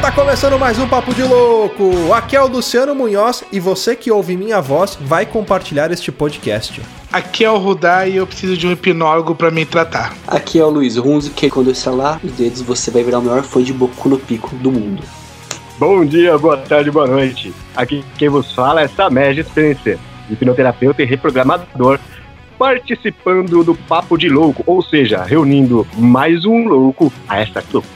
Tá começando mais um Papo de Louco. Aqui é o Luciano Munhoz e você que ouve minha voz vai compartilhar este podcast. Aqui é o Rudá e eu preciso de um hipnólogo para me tratar. Aqui é o Luiz Runzi, que quando eu estalar os dedos você vai virar o maior fã de Boku no Pico do mundo. Bom dia, boa tarde, boa noite. Aqui quem vos fala é Samer Spencer, hipnoterapeuta e reprogramador participando do Papo de Louco, ou seja, reunindo mais um louco a esta trupe.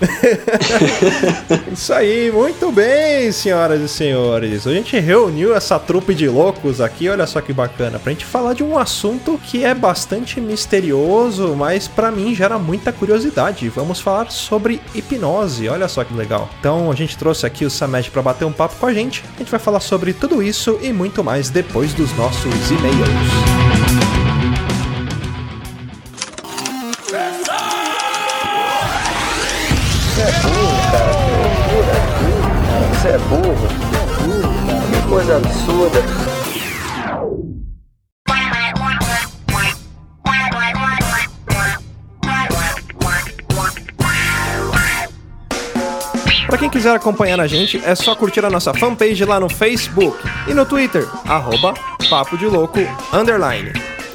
Isso aí, muito bem, senhoras e senhores. A gente reuniu essa trupe de loucos aqui, olha só que bacana, pra gente falar de um assunto que é bastante misterioso, mas para mim gera muita curiosidade. Vamos falar sobre hipnose, olha só que legal. Então a gente trouxe aqui o Samed para bater um papo com a gente. A gente vai falar sobre tudo isso e muito mais depois dos nossos e-mails. Você é burro. Que coisa absurda. Para quem quiser acompanhar a gente, é só curtir a nossa fanpage lá no Facebook e no Twitter, arroba Papo de Louco, underline.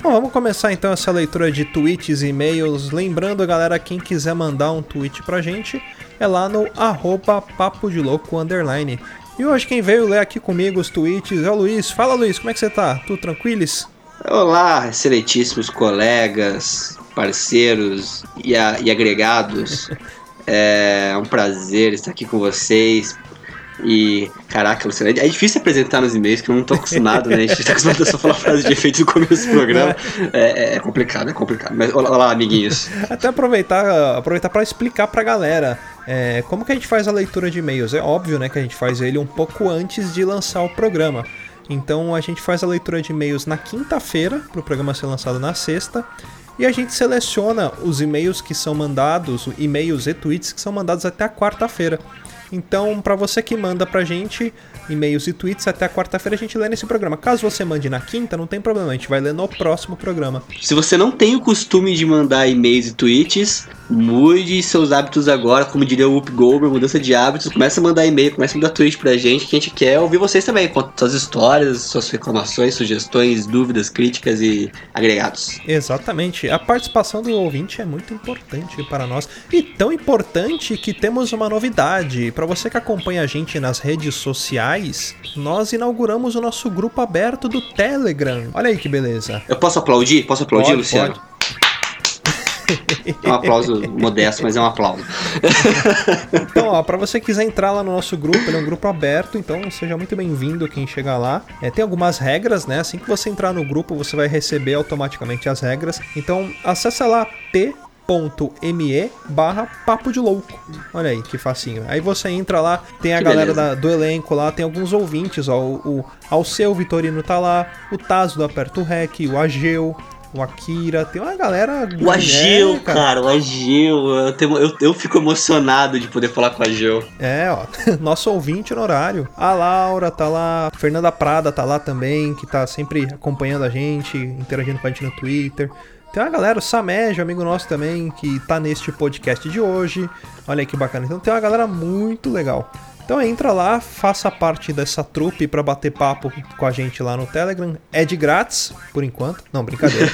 Bom, vamos começar então essa leitura de tweets e e-mails. Lembrando, galera, quem quiser mandar um tweet pra gente é lá no arroba papo de louco underline. E hoje quem veio ler aqui comigo os tweets é o Luiz. Fala Luiz, como é que você tá? Tudo tranquilos? Olá, excelentíssimos colegas, parceiros e, a, e agregados. É um prazer estar aqui com vocês. E, caraca, Luciano, é difícil apresentar nos e-mails, que eu não tô acostumado, né? A gente tá acostumado a só falar frase de efeito no começo do programa. É, é complicado, é complicado. Mas olha lá, amiguinhos. Até aproveitar, aproveitar para explicar pra galera é, como que a gente faz a leitura de e-mails. É óbvio, né, que a gente faz ele um pouco antes de lançar o programa. Então a gente faz a leitura de e-mails na quinta-feira, para o programa ser lançado na sexta. E a gente seleciona os e-mails que são mandados, e-mails e tweets que são mandados até a quarta-feira. Então, para você que manda pra gente e-mails e tweets, até a quarta-feira a gente lê nesse programa. Caso você mande na quinta, não tem problema, a gente vai ler no próximo programa. Se você não tem o costume de mandar e-mails e tweets, mude seus hábitos agora, como diria o Whoop Goldberg, mudança de hábitos. Começa a mandar e-mail, começa a mandar tweet pra gente, que a gente quer ouvir vocês também. Conta suas histórias, suas reclamações, sugestões, dúvidas, críticas e agregados. Exatamente. A participação do ouvinte é muito importante para nós. E tão importante que temos uma novidade. Para você que acompanha a gente nas redes sociais, nós inauguramos o nosso grupo aberto do Telegram. Olha aí que beleza. Eu posso aplaudir? Posso aplaudir, Pode, Luciano? pode. É um aplauso modesto, mas é um aplauso. Então, ó, pra você que quiser entrar lá no nosso grupo, ele é um grupo aberto, então seja muito bem-vindo quem chegar lá. É, tem algumas regras, né? Assim que você entrar no grupo, você vai receber automaticamente as regras. Então, acessa lá t.me barra papo de louco. Olha aí, que facinho. Aí você entra lá, tem a Que galera da- do elenco lá, tem alguns ouvintes, ó. O, o Alceu Vitorino tá lá, o Tazo do Aperto Rec, o Ageu, o Akira, tem uma galera. O Ageu, É, cara, o Ageu. Eu, tenho- eu, eu fico emocionado de poder falar com o Ageu. É, ó, nosso ouvinte no horário. A Laura tá lá, Fernanda Prada tá lá também, que tá sempre acompanhando a gente, interagindo com a gente no Twitter. Tem uma galera, o Samejo, amigo nosso também, que tá neste podcast de hoje. Olha aí que bacana. Então tem uma galera muito legal. Então entra lá, faça parte dessa trupe pra bater papo com a gente lá no Telegram. É de grátis, por enquanto. Não, brincadeira.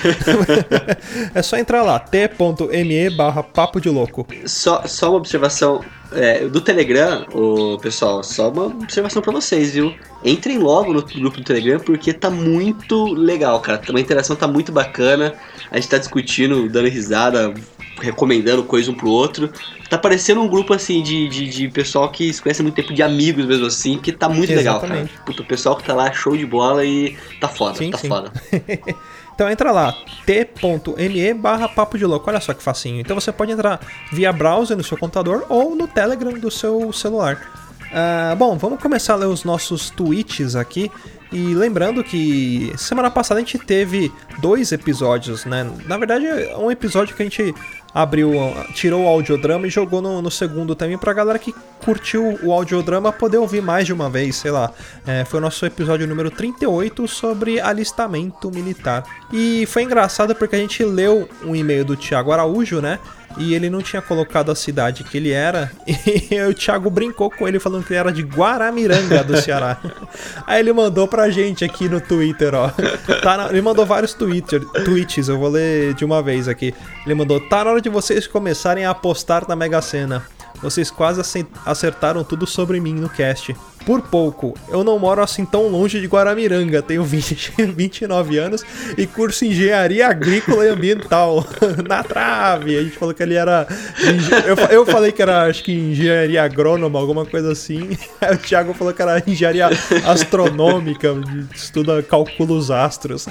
é só entrar lá, t.me barra papo de louco. Só, só uma observação é, do Telegram, o pessoal, só uma observação pra vocês, viu? Entrem logo no grupo do Telegram porque tá muito legal, cara. A interação tá muito bacana. A gente tá discutindo, dando risada, recomendando coisa um pro outro. Tá parecendo um grupo assim de, de, de pessoal que se conhece há muito tempo, de amigos mesmo assim, que tá muito legal, cara. Exatamente. Puta, o pessoal que tá lá, show de bola e tá foda, Sim, tá sim. foda. Então entra lá, t.me barra papo de louco, olha só que facinho. Então você pode entrar via browser no seu computador ou no Telegram do seu celular. Uh, bom, vamos começar a ler os nossos tweets aqui. E lembrando que semana passada a gente teve dois episódios, né? Na verdade, um episódio que a gente abriu, tirou o audiodrama e jogou no, no segundo também pra galera que curtiu o audiodrama poder ouvir mais de uma vez, sei lá. É, foi o nosso episódio número 38 sobre alistamento militar. E foi engraçado porque a gente leu um e-mail do Tiago Araújo, né? E ele não tinha colocado a cidade que ele era. E o Thiago brincou com ele falando que ele era de Guaramiranga do Ceará. Aí ele mandou pra gente aqui no Twitter, ó. Tá na... Ele mandou vários Twitter, tweets, eu vou ler de uma vez aqui. Ele mandou: Tá na hora de vocês começarem a apostar na Mega Sena. Vocês quase acertaram tudo sobre mim no cast. Por pouco, eu não moro assim tão longe de Guaramiranga, tenho 20, 29 anos e curso Engenharia Agrícola e Ambiental. Na trave! A gente falou que ele era. Eu, eu falei que era, acho que engenharia agrônoma, alguma coisa assim. Aí o Thiago falou que era engenharia astronômica, estuda cálculo os astros.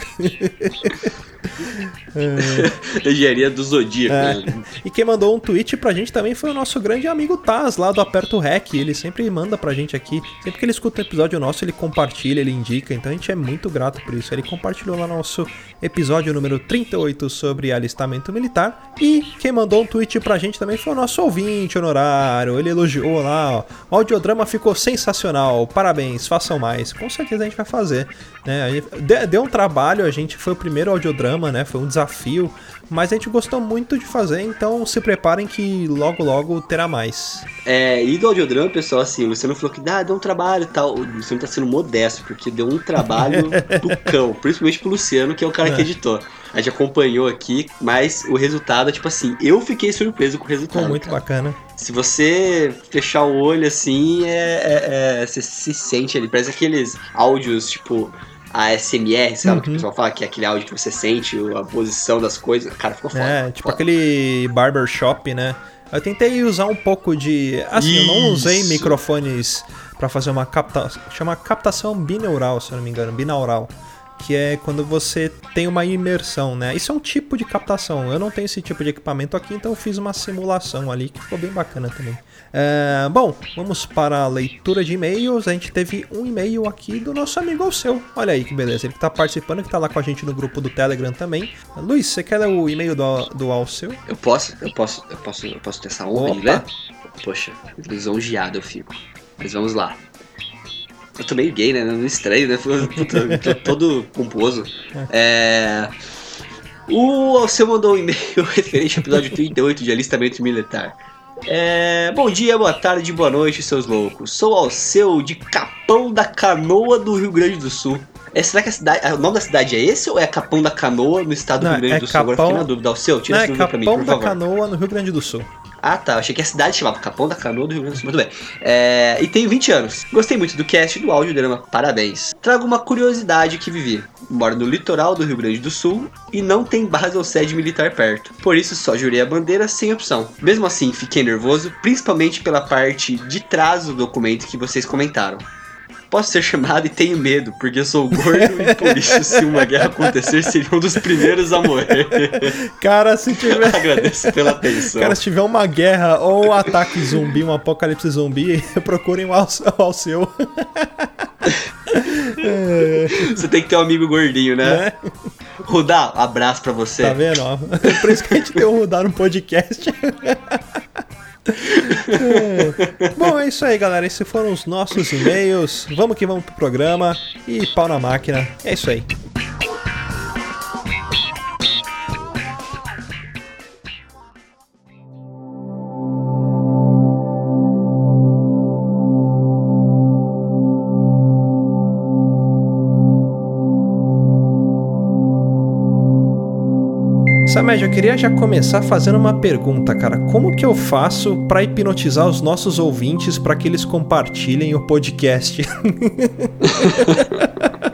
É. Engenharia do Zodíaco. É. Né? E quem mandou um tweet pra gente também foi o nosso grande amigo Taz, lá do Aperto Rec. Ele sempre manda pra gente aqui. Sempre que ele escuta um episódio nosso, ele compartilha, ele indica. Então a gente é muito grato por isso. Ele compartilhou lá no nosso episódio número 38 sobre alistamento militar. E quem mandou um tweet pra gente também foi o nosso ouvinte honorário. Ele elogiou lá, ó. O audiodrama ficou sensacional. Parabéns, façam mais. Com certeza a gente vai fazer. Né? Deu um trabalho, a gente foi o primeiro audiodrama, né? Foi um desafio, mas a gente gostou muito de fazer, então se preparem que logo logo terá mais. É, e do audiodrama, pessoal, assim, você não falou que ah, deu um trabalho e tal. Você não tá sendo modesto, porque deu um trabalho do cão, principalmente pro Luciano, que é o cara é. que editou. A gente acompanhou aqui, mas o resultado, tipo assim, eu fiquei surpreso com o resultado. Ficou muito cara. bacana. Se você fechar o olho assim, é, é, é, você se sente ali. Parece aqueles áudios, tipo, ASMR, sabe? Uhum. Que o pessoal fala que é aquele áudio que você sente, a posição das coisas. Cara, ficou foda. É, tipo foda. aquele barbershop, né? Eu tentei usar um pouco de. Assim, Isso. eu não usei microfones para fazer uma captação. Chama captação binaural, se eu não me engano, binaural que é quando você tem uma imersão, né? Isso é um tipo de captação. Eu não tenho esse tipo de equipamento aqui, então eu fiz uma simulação ali que ficou bem bacana também. É, bom, vamos para a leitura de e-mails. A gente teve um e-mail aqui do nosso amigo Alceu. Olha aí que beleza, ele que tá participando, que tá lá com a gente no grupo do Telegram também. Luiz, você quer ler o e-mail do, do Alceu? Eu posso, eu posso, eu posso, eu posso ter essa honra ler? Poxa, lisonjeado eu fico. Mas vamos lá. Eu tô meio gay, né? Não estranho, né? Puta, tô todo pomposo. É. O Alceu mandou um e-mail referente ao episódio 38 de alistamento militar. É, bom dia, boa tarde, boa noite, seus loucos. Sou Alceu de Capão da Canoa do Rio Grande do Sul. É, será que a cidade, o nome da cidade é esse ou é Capão da Canoa no estado não, do Rio Grande é do Sul? Capão... Agora fiquei na dúvida. Alceu, tira não, essa dúvida é pra mim, por favor. Capão da Canoa no Rio Grande do Sul. Ah, tá. Achei que a cidade chamava Capão da Canoa do Rio Grande do Sul. Muito bem. É... E tenho 20 anos. Gostei muito do cast e do áudio drama. Parabéns. Trago uma curiosidade que vivi. Moro no litoral do Rio Grande do Sul e não tem base ou sede militar perto. Por isso só jurei a bandeira sem opção. Mesmo assim, fiquei nervoso, principalmente pela parte de trás do documento que vocês comentaram. Posso ser chamado e tenho medo, porque sou gordo e por isso, se uma guerra acontecer, seria um dos primeiros a morrer. Cara, se tiver. Agradeço pela atenção. Cara, se tiver uma guerra ou um ataque zumbi, um apocalipse zumbi, procurem o Alceu. Você tem que ter um amigo gordinho, né? É. Rudá, abraço pra você. Tá vendo? Por isso que a gente tem o Rudá no podcast. É. Bom, é isso aí, galera. Esses foram os nossos e-mails. Vamos que vamos pro programa. E pau na máquina. É isso aí. Samed, eu queria já começar fazendo uma pergunta, cara. Como que eu faço para hipnotizar os nossos ouvintes para que eles compartilhem o podcast?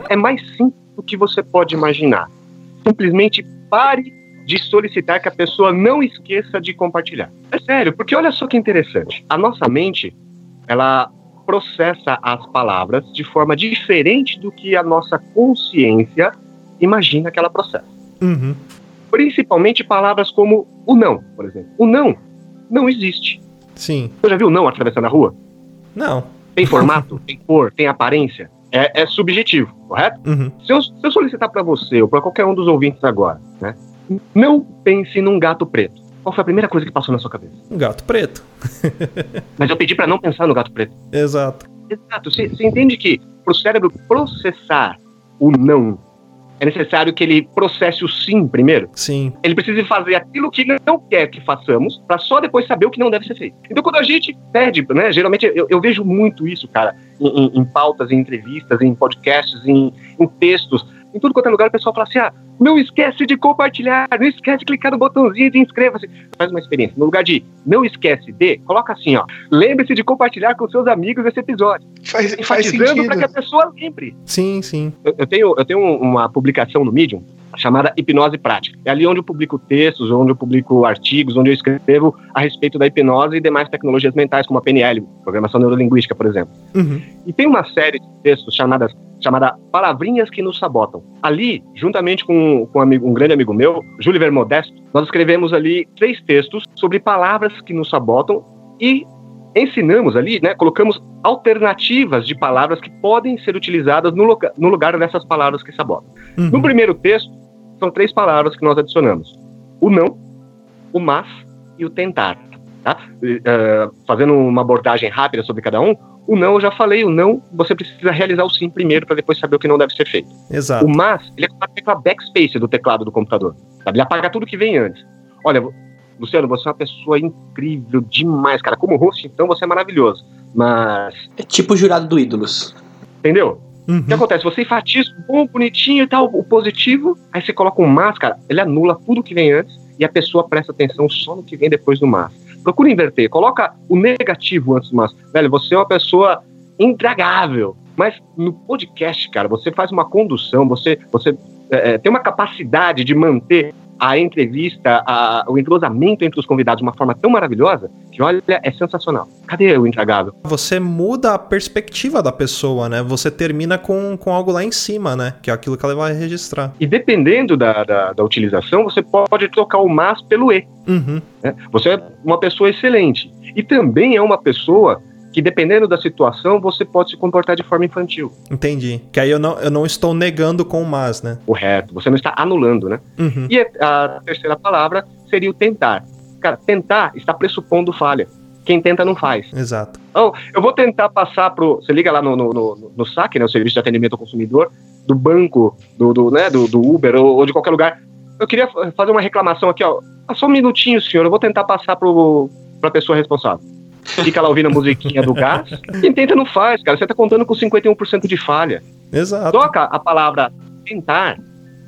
é mais simples do que você pode imaginar. Simplesmente pare de solicitar que a pessoa não esqueça de compartilhar. É sério, porque olha só que interessante. A nossa mente, ela processa as palavras de forma diferente do que a nossa consciência imagina que ela processa. Uhum. Principalmente palavras como o não, por exemplo. O não não existe. Sim. Você já viu o não atravessando a rua? Não. Tem formato? tem cor? Tem aparência? É, é subjetivo, correto? Uhum. Se eu, se eu solicitar para você ou para qualquer um dos ouvintes agora, né? Não pense num gato preto. Qual foi a primeira coisa que passou na sua cabeça? Um gato preto. Mas eu pedi para não pensar no gato preto. Exato. Exato. Você, entende que para o cérebro processar o não, é necessário que ele processe o sim primeiro? Sim. Ele precisa fazer aquilo que ele não quer que façamos, para só depois saber o que não deve ser feito. Então, quando a gente pede, né? Geralmente eu, eu vejo muito isso, cara, em, em, em pautas, em entrevistas, em podcasts, em, em textos em tudo quanto é lugar, o pessoal fala assim: ah, não esquece de compartilhar, não esquece de clicar no botãozinho de inscreva-se. Faz uma experiência. No lugar de não esquece de, coloca assim: ó, lembre-se de compartilhar com seus amigos esse episódio. Faz, faz Enfatizando para que a pessoa lembre. Sim, sim. Eu, eu tenho, eu tenho uma publicação no Medium chamada Hipnose Prática. É ali onde eu publico textos, onde eu publico artigos, onde eu escrevo a respeito da hipnose e demais tecnologias mentais, como a PNL, Programação Neurolinguística, por exemplo. Uhum. E tem uma série de textos chamadas, chamada Palavrinhas que nos Sabotam. Ali, juntamente com, com um, amigo- um grande amigo meu, Júlio Vermodesto, nós escrevemos ali três textos sobre palavras que nos sabotam e ensinamos ali, né, colocamos alternativas de palavras que podem ser utilizadas no, loca- no lugar dessas palavras que sabotam. No Uhum. primeiro texto, são três palavras que nós adicionamos: o não, o mas e o tentar. Tá? Eh, fazendo uma abordagem rápida sobre cada um, o não eu já falei, o não você precisa realizar o sim primeiro para depois saber o que não deve ser feito. Exato. O mas, ele é como a tecla backspace do teclado do computador. Sabe? Ele apaga tudo que vem antes. Olha, Luciano, você é uma pessoa incrível demais, cara. Como host, então, você é maravilhoso. Mas, É tipo o jurado do Ídolos. entendeu? Uhum. O que acontece? Você enfatiza o bom, bonitinho e tal, o positivo, aí você coloca um mas, cara, ele anula tudo que vem antes e a pessoa presta atenção só no que vem depois do mas. Procura inverter, coloca o negativo antes do mas. Velho, você é uma pessoa intragável. Mas no podcast, cara, você faz uma condução, você, você é, é, tem uma capacidade de manter a entrevista, a- o entrosamento entre os convidados de uma forma tão maravilhosa que, olha, é sensacional. Cadê o intragável? Você muda a perspectiva da pessoa, né? Você termina com, com algo lá em cima, né? Que é aquilo que ela vai registrar. E dependendo da, da, da utilização, você pode trocar o mas pelo e. Uhum. né? Você é uma pessoa excelente. E também é uma pessoa que, dependendo da situação, você pode se comportar de forma infantil. Entendi. Que aí eu não, eu não estou negando com o mas, né? Correto. Você não está anulando, né? Uhum. E a terceira palavra seria o tentar. Cara, tentar está pressupondo falha. Quem tenta não faz. Exato. Então, eu vou tentar passar pro. Você liga lá no, no, no, no SAC, né? O Serviço de Atendimento ao Consumidor, do banco, do, do, né, do, do Uber ou, ou de qualquer lugar. Eu queria fa- fazer uma reclamação aqui, ó. Ah, Só um minutinho, senhor. Eu vou tentar passar pro, pra pessoa responsável. Fica lá ouvindo a musiquinha do gás. Quem tenta não faz, cara. Você tá contando com 51% de falha. Exato. Troca a palavra tentar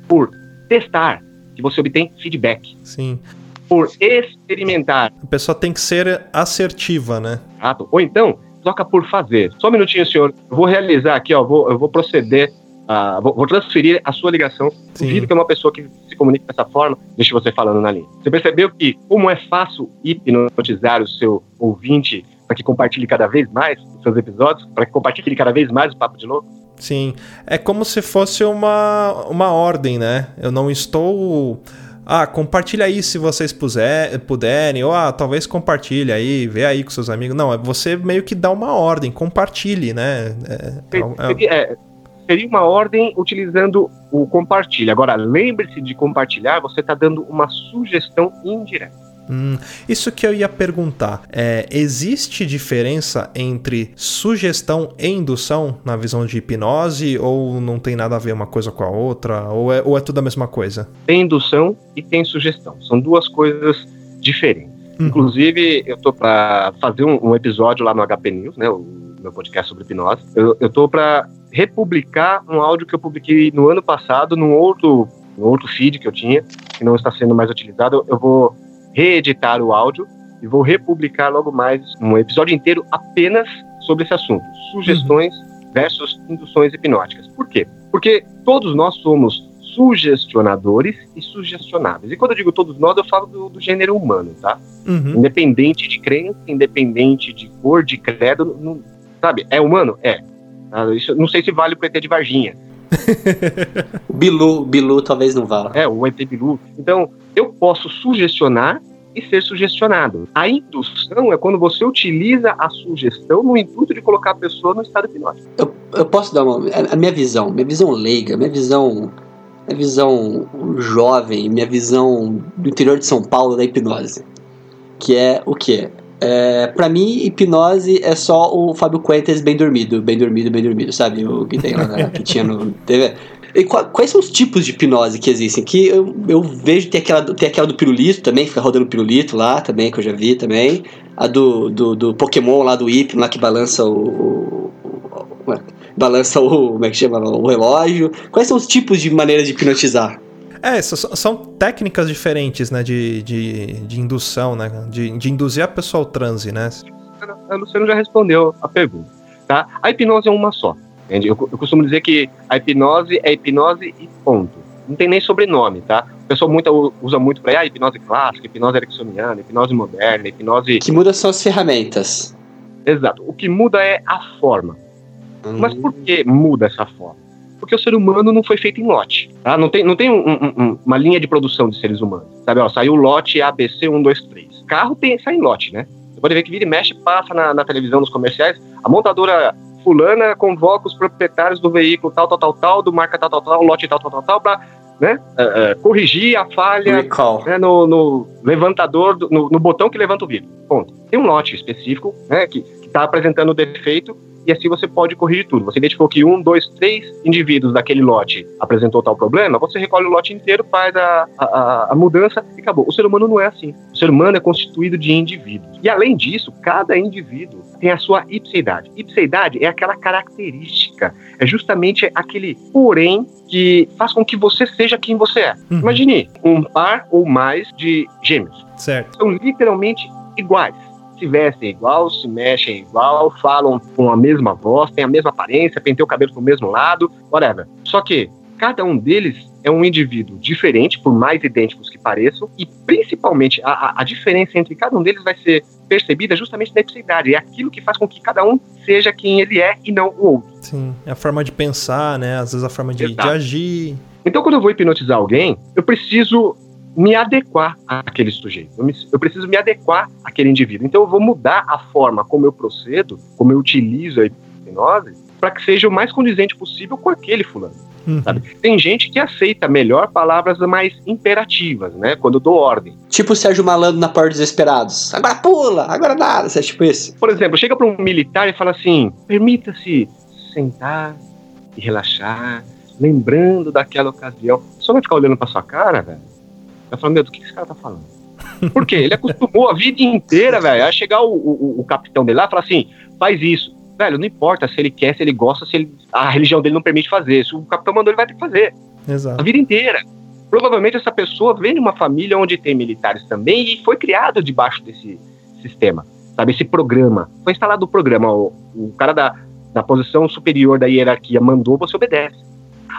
por testar, que você obtém feedback. Sim. Por experimentar, A pessoa tem que ser assertiva, né? Certo? Ou então, troca por fazer. Só um minutinho, senhor. Eu vou realizar aqui, ó. Vou, eu vou proceder. A- vou, transferir a sua ligação. Sim. Duvido que é uma pessoa que se comunique dessa forma. Deixa você falando na linha. Você percebeu que, como é fácil hipnotizar o seu ouvinte para que compartilhe cada vez mais os seus episódios, para que compartilhe cada vez mais o Papo de Louco? Sim. É como se fosse uma, uma ordem, né? Eu não estou. Ah, compartilha aí se vocês puser, puderem, ou ah, talvez compartilhe aí, vê aí com seus amigos. Não, é você meio que dá uma ordem, compartilhe, né? É, é- é- é, seria uma ordem utilizando o compartilha. Agora, lembre-se de compartilhar, você está dando uma sugestão indireta. Hum, isso que eu ia perguntar. É, existe diferença entre sugestão e indução na visão de hipnose? Ou não tem nada a ver uma coisa com a outra? Ou é, ou é tudo a mesma coisa? tem indução e tem sugestão. São duas coisas diferentes. Uhum. Inclusive, eu tô para fazer um, um episódio lá no HP News, né, o meu podcast sobre hipnose. Eu, eu tô para republicar um áudio que eu publiquei no ano passado num outro, num outro feed que eu tinha, que não está sendo mais utilizado. Eu vou reeditar o áudio e vou republicar logo mais um episódio inteiro apenas sobre esse assunto: sugestões versus induções hipnóticas. Por quê? Porque todos nós somos sugestionadores e sugestionáveis. E quando eu digo todos nós, eu falo do, do gênero humano, tá? Uhum. Independente de crença, independente de cor, de credo, não- sabe? É humano? É. Isso, não sei se vale pro ET de Varginha. Bilu, Bilu talvez não vá. É, o ET Bilu. Então, eu posso sugestionar e ser sugestionado. A indução é quando você utiliza a sugestão no intuito de colocar a pessoa no estado hipnótico. Eu, eu posso dar uma. A minha visão, minha visão leiga, minha visão. Minha visão jovem, minha visão do interior de São Paulo da hipnose. Que é o quê? É, pra mim, hipnose é só o Fábio Quentes bem dormido, bem dormido, bem dormido, sabe? O que tem lá na, que tinha no TV. E quais são os tipos de hipnose que existem? Que eu, eu vejo tem aquela, tem aquela do pirulito também, fica rodando pirulito lá também, que eu já vi também. A do, do, do Pokémon lá do Hipno, lá que balança o, o, o, balança o. Como é que chama? O relógio. Quais são os tipos de maneiras de hipnotizar? É, são técnicas diferentes, né, de, de, de indução, né, de, de induzir a pessoa ao transe, né? A Luciano já respondeu a pergunta, tá? A hipnose é uma só. Entende? Eu, eu costumo dizer que a hipnose é hipnose e ponto. Não tem nem sobrenome, tá? O pessoal muito, usa muito para ah, hipnose clássica, hipnose ericksoniana, hipnose moderna, hipnose. O que muda são as ferramentas. Exato. O que muda é a forma. Hum. Mas por que muda essa forma? Porque o ser humano não foi feito em lote. Tá? Não tem, não tem um, um, uma linha de produção de seres humanos. Sabe, ó, saiu o lote ABC 1, 2, 3. Carro tem, sai em lote, né? Você pode ver que vira e mexe, passa na, na televisão, nos comerciais. A montadora fulana convoca os proprietários do veículo tal, tal, tal, tal, do marca tal, tal, tal, lote tal, tal, tal, tal, para né, uh, uh, corrigir a falha né, no, no, levantador, do, no, no, botão que levanta o vidro. Ponto. Tem um lote específico né, que está apresentando o defeito e assim você pode corrigir tudo. Você identificou que um, dois, três indivíduos daquele lote apresentou tal problema, você recolhe o lote inteiro, faz a, a, a mudança e acabou. O ser humano não é assim. O ser humano é constituído de indivíduos. E além disso, cada indivíduo tem a sua ipseidade. Ipseidade é aquela característica, é justamente aquele porém que faz com que você seja quem você é. Uhum. Imagine um par ou mais de gêmeos. Certo. São literalmente iguais se vestem igual, se mexem igual, falam com a mesma voz, têm a mesma aparência, penteiam o cabelo pro mesmo lado, whatever. Só que cada um deles é um indivíduo diferente, por mais idênticos que pareçam, e principalmente a, a, diferença entre cada um deles vai ser percebida justamente na ipsidade. É aquilo que faz com que cada um seja quem ele é e não o outro. Sim, é a forma de pensar, né? Às vezes a forma de, de agir. Então, quando eu vou hipnotizar alguém, eu preciso me adequar àquele sujeito. Eu, me, eu, preciso me adequar àquele indivíduo. Então eu vou mudar a forma como eu procedo, como eu utilizo a hipnose, para que seja o mais condizente possível com aquele fulano. Uhum. Tem gente que aceita melhor palavras mais imperativas, né? Quando eu dou ordem. Tipo o Sérgio Malandro na Porta dos Desesperados. Agora pula, agora nada, você é tipo isso. Por exemplo, chega para um militar e fala assim: permita-se sentar e relaxar, lembrando daquela ocasião. Só vai ficar olhando para sua cara, velho eu falo, meu, do que esse cara tá falando? Por quê? Ele acostumou a vida inteira, velho, a chegar o, o, o, capitão dele lá e falar assim, faz isso. Velho, não importa se ele quer, se ele gosta, se ele, a religião dele não permite fazer. Se o capitão mandou, ele vai ter que fazer. Exato. A vida inteira. Provavelmente essa pessoa vem de uma família onde tem militares também e foi criado debaixo desse sistema, sabe? Esse programa. Foi instalado o programa. O, o cara da, da posição superior da hierarquia mandou, você obedece.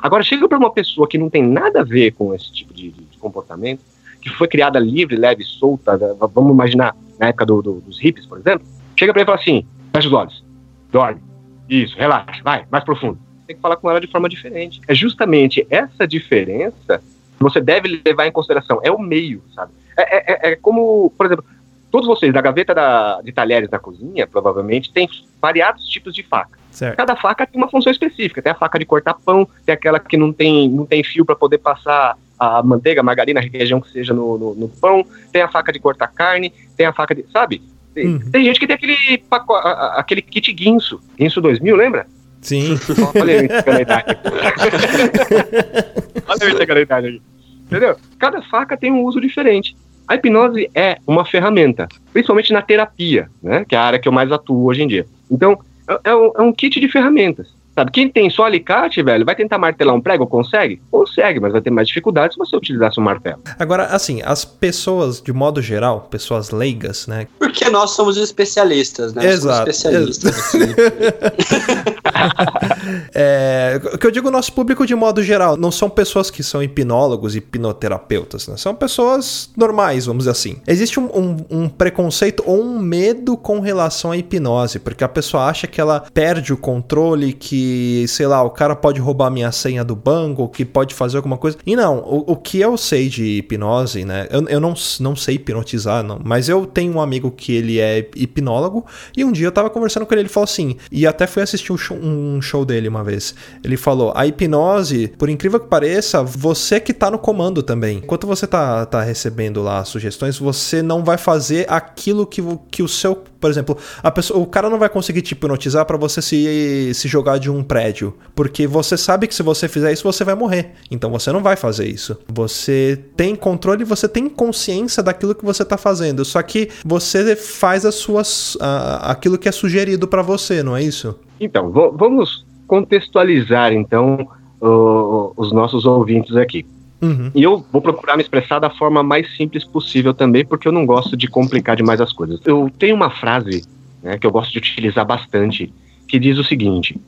Agora, chega para uma pessoa que não tem nada a ver com esse tipo de, de comportamento, que foi criada livre, leve, solta, vamos imaginar na época do, do, dos hippies, por exemplo, chega para ele e fala assim: fecha os olhos, dorme, isso, relaxa, vai, mais profundo. Tem que falar com ela de forma diferente. É justamente essa diferença que você deve levar em consideração. É o meio, sabe? É, é, é, é como, por exemplo, todos vocês da gaveta da, de talheres da cozinha, provavelmente, tem variados tipos de faca. Certo. Cada faca tem uma função específica. Tem a faca de cortar pão, tem aquela que não tem, não tem fio para poder passar a manteiga, a margarina, a região que seja no, no, no, pão, tem a faca de cortar carne, tem a faca de. Sabe? Tem, uhum. tem gente que tem aquele, paco, aquele kit guinso. Guinso 2000, lembra? Sim. Olha eu entregando a idade. Olha eu entregando a idade aqui. Entendeu? Cada faca tem um uso diferente. A hipnose é uma ferramenta, principalmente na terapia, né? Que é a área que eu mais atuo hoje em dia. Então, é, é, um, é um kit de ferramentas. Sabe, quem tem só alicate, velho, vai tentar martelar um prego, consegue? Consegue, mas vai ter mais dificuldade se você utilizasse um martelo. Agora, assim, as pessoas, de modo geral, pessoas leigas, né? Porque nós somos especialistas, né? Exato. Somos especialistas. É, o que eu digo nosso público de modo geral, não são pessoas que são hipnólogos e hipnoterapeutas, né? São pessoas normais, vamos dizer assim. Existe um, um, um preconceito ou um medo com relação à hipnose, porque a pessoa acha que ela perde o controle, que, sei lá, o cara pode roubar minha senha do banco, que pode fazer alguma coisa. E não, o, o que eu sei de hipnose, né? Eu, eu não, não sei hipnotizar, não, mas eu tenho um amigo que ele é hipnólogo e um dia eu tava conversando com ele, ele falou assim, e até fui assistir um show, um show dele uma vez. Ele falou: a hipnose, por incrível que pareça, você que tá no comando também. Enquanto você tá, tá recebendo lá sugestões, você não vai fazer aquilo que, que o seu. Por exemplo, a pessoa, o cara não vai conseguir te hipnotizar para você se, se jogar de um prédio. Porque você sabe que se você fizer isso, você vai morrer. Então você não vai fazer isso. Você tem controle você tem consciência daquilo que você tá fazendo. Só que você faz as suas. Uh, aquilo que é sugerido para você, não é isso? Então, vamos contextualizar então uh, os nossos ouvintes aqui. Uhum. E eu vou procurar me expressar da forma mais simples possível também, porque eu não gosto de complicar demais as coisas. Eu tenho uma frase né, que eu gosto de utilizar bastante, que diz o seguinte: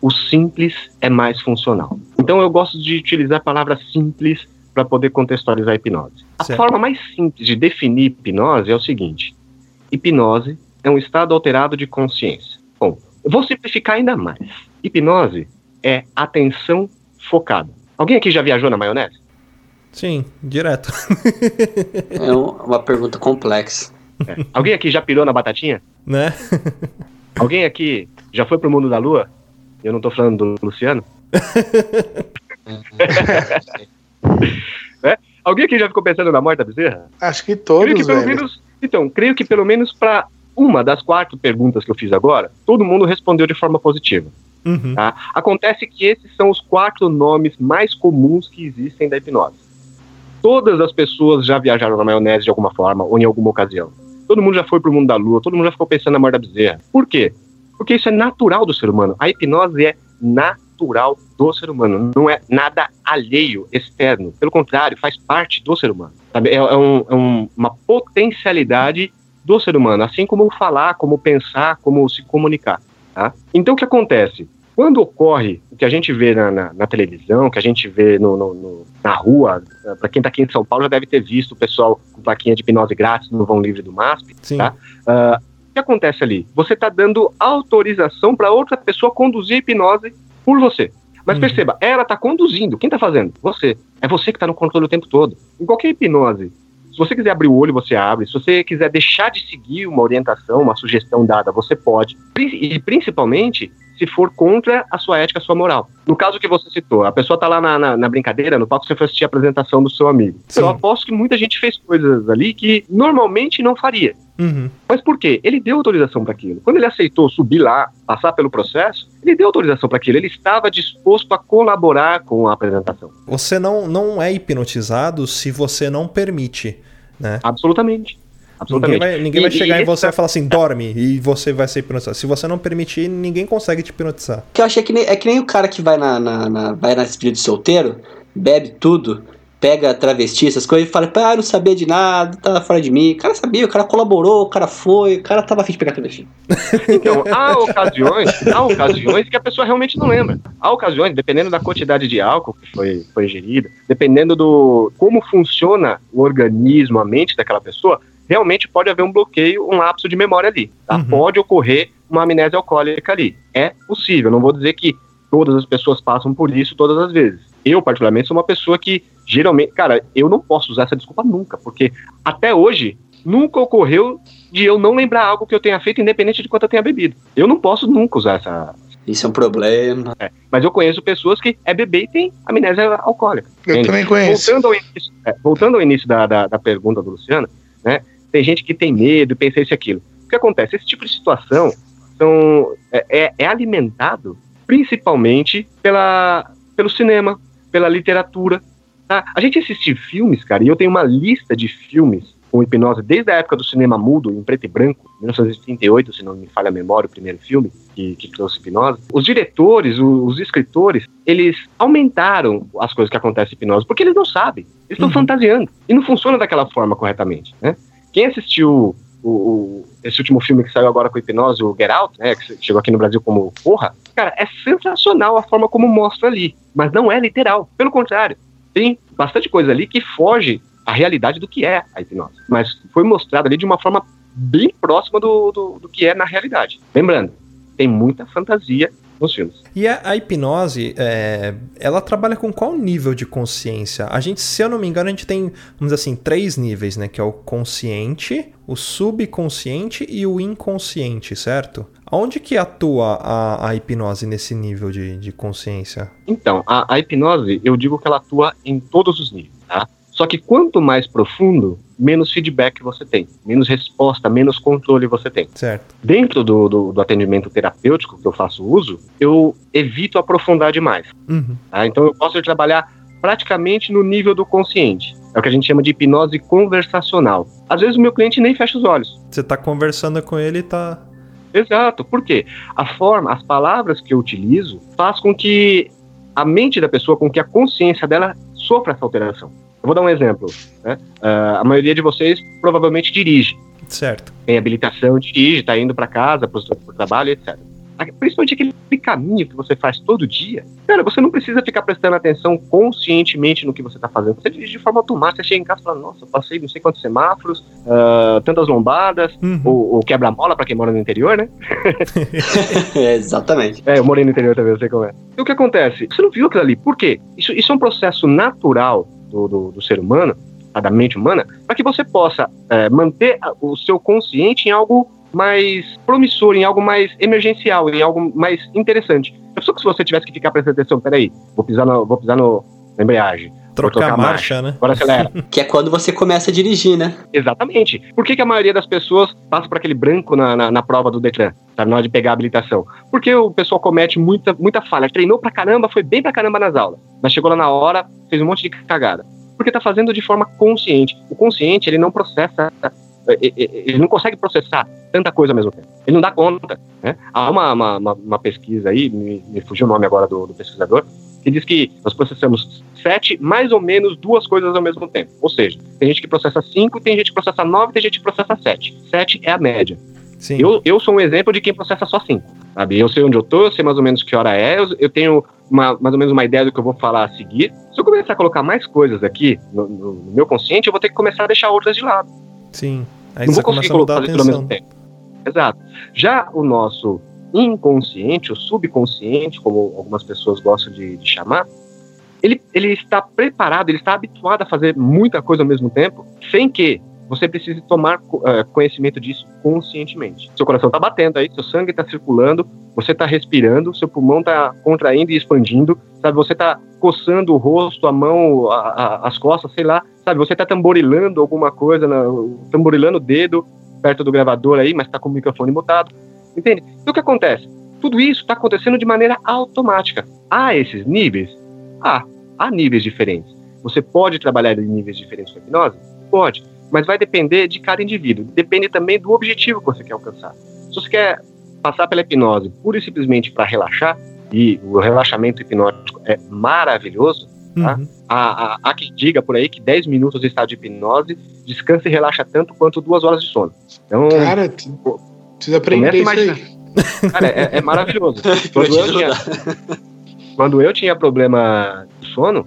o simples é mais funcional. Então eu gosto de utilizar a palavra simples para poder contextualizar a hipnose. A certo. forma mais simples de definir hipnose é o seguinte: hipnose é um estado alterado de consciência. Bom, eu vou simplificar ainda mais. Hipnose é atenção focada. Alguém aqui já viajou na maionese? Sim, direto. é uma pergunta complexa. É. Alguém aqui já pirou na batatinha? Né? Alguém aqui já foi pro mundo da lua? Eu não tô falando do Luciano? é? Alguém aqui já ficou pensando na morte da bezerra? Acho que todos, creio que pelo menos, Então, creio que pelo menos para uma das quatro perguntas que eu fiz agora, todo mundo respondeu de forma positiva. Uhum. Tá? Acontece que esses são os quatro nomes mais comuns que existem da hipnose. Todas as pessoas já viajaram na maionese de alguma forma ou em alguma ocasião. Todo mundo já foi para o mundo da lua, todo mundo já ficou pensando na morte da bezerra. Por quê? Porque isso é natural do ser humano. A hipnose é natural do ser humano, não é nada alheio, externo. Pelo contrário, faz parte do ser humano. Sabe? É, é, um, é um, uma potencialidade do ser humano, assim como falar, como pensar, como se comunicar. Tá? Então, o que acontece? Quando ocorre o que a gente vê na, na, na televisão, que a gente vê no, no, no na rua, eh, para quem está aqui em São Paulo já deve ter visto o pessoal com plaquinha de hipnose grátis no vão livre do MASP. Sim. Tá? Uh, o que acontece ali? Você está dando autorização para outra pessoa conduzir a hipnose por você. Mas uhum. perceba, ela está conduzindo. Quem está fazendo? Você. É você que está no controle o tempo todo. Em qualquer hipnose, se você quiser abrir o olho, você abre. Se você quiser deixar de seguir uma orientação, uma sugestão dada, você pode. E principalmente se for contra a sua ética, a sua moral. No caso que você citou, a pessoa tá lá na, na, na brincadeira, no palco você foi assistir a apresentação do seu amigo. Sim. Eu aposto que muita gente fez coisas ali que normalmente não faria. Uhum. Mas por quê? Ele deu autorização para aquilo. Quando ele aceitou subir lá, passar pelo processo, ele deu autorização para aquilo. Ele estava disposto a colaborar com a apresentação. Você não, não é hipnotizado se você não permite né? Absolutamente. Absolutamente. Ninguém vai, ninguém e, vai chegar e em você e falar assim, dorme, e você vai ser hipnotizado. Se você não permitir, ninguém consegue te hipnotizar. Que eu achei que nem, é que nem o cara que vai na, na, na vai na despedida de solteiro, bebe tudo, pega travesti, essas coisas, e fala, ah, não sabia de nada, tava fora de mim. O cara sabia, o cara colaborou, o cara foi, o cara tava afim de pegar travesti. Então, há ocasiões, há ocasiões que a pessoa realmente não lembra. Há ocasiões, dependendo da quantidade de álcool que foi, foi ingerida, dependendo do como funciona o organismo, a mente daquela pessoa, realmente pode haver um bloqueio, um lapso de memória ali. Tá? Uhum. Pode ocorrer uma amnésia alcoólica ali. É possível, não vou dizer que todas as pessoas passam por isso todas as vezes. Eu, particularmente, sou uma pessoa que geralmente, cara, eu não posso usar essa desculpa nunca, porque até hoje nunca ocorreu de eu não lembrar algo que eu tenha feito, independente de quanto eu tenha bebido. Eu não posso nunca usar essa. Isso é um problema. É, mas eu conheço pessoas que é bebê e tem amnésia alcoólica. Eu entende? também conheço. Voltando ao início, é, voltando ao início da, da, da, pergunta do Luciano, né? Tem gente que tem medo, pensa isso e aquilo. O que acontece? Esse tipo de situação são, é, é, é alimentado principalmente pela, pelo cinema, pela literatura. Tá? A gente assiste filmes, cara, e eu tenho uma lista de filmes com hipnose desde a época do cinema mudo, em preto e branco, 1938, se não me falha a memória, o primeiro filme que, que trouxe hipnose. Os diretores, os, os, escritores, eles aumentaram as coisas que acontecem em hipnose, porque eles não sabem, eles estão uhum. fantasiando, e não funciona daquela forma corretamente, né? Quem assistiu o, o, esse último filme que saiu agora com hipnose, o Get Out, né, que chegou aqui no Brasil como Porra, cara, é sensacional a forma como mostra ali, mas não é literal. Pelo contrário, tem bastante coisa ali que foge à realidade do que é a hipnose, mas foi mostrado ali de uma forma bem próxima do, do, do que é na realidade. Lembrando, tem muita fantasia nos filmes. E a, a hipnose, é, ela trabalha com qual nível de consciência? A gente, se eu não me engano, a gente tem, vamos dizer assim, três níveis, né? Que é o consciente, o subconsciente e o inconsciente, certo? Onde que atua a, a hipnose nesse nível de, de consciência? Então, a, a hipnose, eu digo que ela atua em todos os níveis? Só que quanto mais profundo, menos feedback você tem, menos resposta, menos controle você tem. Certo. Dentro do, do, do atendimento terapêutico que eu faço uso, eu evito aprofundar demais. Uhum. Tá? Então eu posso trabalhar praticamente no nível do consciente. É o que a gente chama de hipnose conversacional. Às vezes o meu cliente nem fecha os olhos. Você tá conversando com ele e tá. Exato. Por quê? A forma, as palavras que eu utilizo faz com que a mente da pessoa, com que a consciência dela sofra essa alteração. Eu vou dar um exemplo. Né? Uh, a maioria de vocês provavelmente dirige. Certo. Tem habilitação, dirige, está indo para casa, para o trabalho, etc. Principalmente aquele caminho que você faz todo dia. Cara, você não precisa ficar prestando atenção conscientemente no que você está fazendo. Você dirige de forma automática. Você chega em casa e fala: Nossa, passei não sei quantos semáforos, uh, tantas lombadas, Uhum. ou, ou quebra-mola para quem mora no interior, né? É, exatamente. É, eu morei no interior também, eu sei como é. E o que acontece? Você não viu aquilo ali. Por quê? Isso, isso é um processo natural do, do, do ser humano, tá, da mente humana, para que você possa é, manter o seu consciente em algo mais promissor, em algo mais emergencial, em algo mais interessante. Eu só que se você tivesse que ficar prestando atenção, peraí, vou pisar no, vou pisar no, na embreagem, Trocar, trocar a marcha, né? agora acelera. Que é quando você começa a dirigir, né? Exatamente. Por que, que a maioria das pessoas passa por aquele branco na, na, na prova do Detran, sabe, na hora de pegar a habilitação? Porque o pessoal comete muita, muita falha. Treinou pra caramba, foi bem pra caramba nas aulas, mas chegou lá na hora, fez um monte de cagada. Porque tá fazendo de forma consciente. O consciente, ele não processa, eh, eh, eh, ele não consegue processar tanta coisa ao mesmo tempo. Ele não dá conta. Né? Há uma, uma, uma, uma pesquisa aí, me, me fugiu o nome agora do, do pesquisador, que diz que nós processamos sete, mais ou menos duas coisas ao mesmo tempo. Ou seja, tem gente que processa cinco, tem gente que processa nove, tem gente que processa sete. Sete é a média. Sim. Eu, eu sou um exemplo de quem processa só cinco. Sabe? Eu sei onde eu tô, eu sei mais ou menos que hora é, eu, eu tenho uma, mais ou menos uma ideia do que eu vou falar a seguir. Se eu começar a colocar mais coisas aqui no, no- no meu consciente, eu vou ter que começar a deixar outras de lado. Sim. Aí não vou conseguir fazer tudo ao mesmo tempo. Exato. Já o nosso inconsciente, o subconsciente, como algumas pessoas gostam de, de chamar, ele, ele está preparado, ele está habituado a fazer muita coisa ao mesmo tempo, sem que você precise tomar eh, conhecimento disso conscientemente. Seu coração está batendo aí, seu sangue está circulando, você está respirando, seu pulmão está contraindo e expandindo, sabe? Você está coçando o rosto, a mão, a- a- as costas, sei lá, sabe? Você está tamborilando alguma coisa, na- tamborilando o dedo perto do gravador aí, mas está com o microfone mutado, entende? E o que acontece? Tudo isso está acontecendo de maneira automática. Há esses níveis? Há. Há níveis diferentes. Você pode trabalhar em níveis diferentes com hipnose? Pode. Mas vai depender de cada indivíduo. Depende também do objetivo que você quer alcançar. Se você quer passar pela hipnose pura e simplesmente para relaxar, e o relaxamento hipnótico é maravilhoso, tá? Uhum. há, há, há quem diga por aí que 10 minutos de estado de hipnose descansa e relaxa tanto quanto duas horas de sono. Então, Cara, precisa aprender Começa isso aí. cara, é, é maravilhoso. Quando eu, tinha, quando eu tinha problema de sono,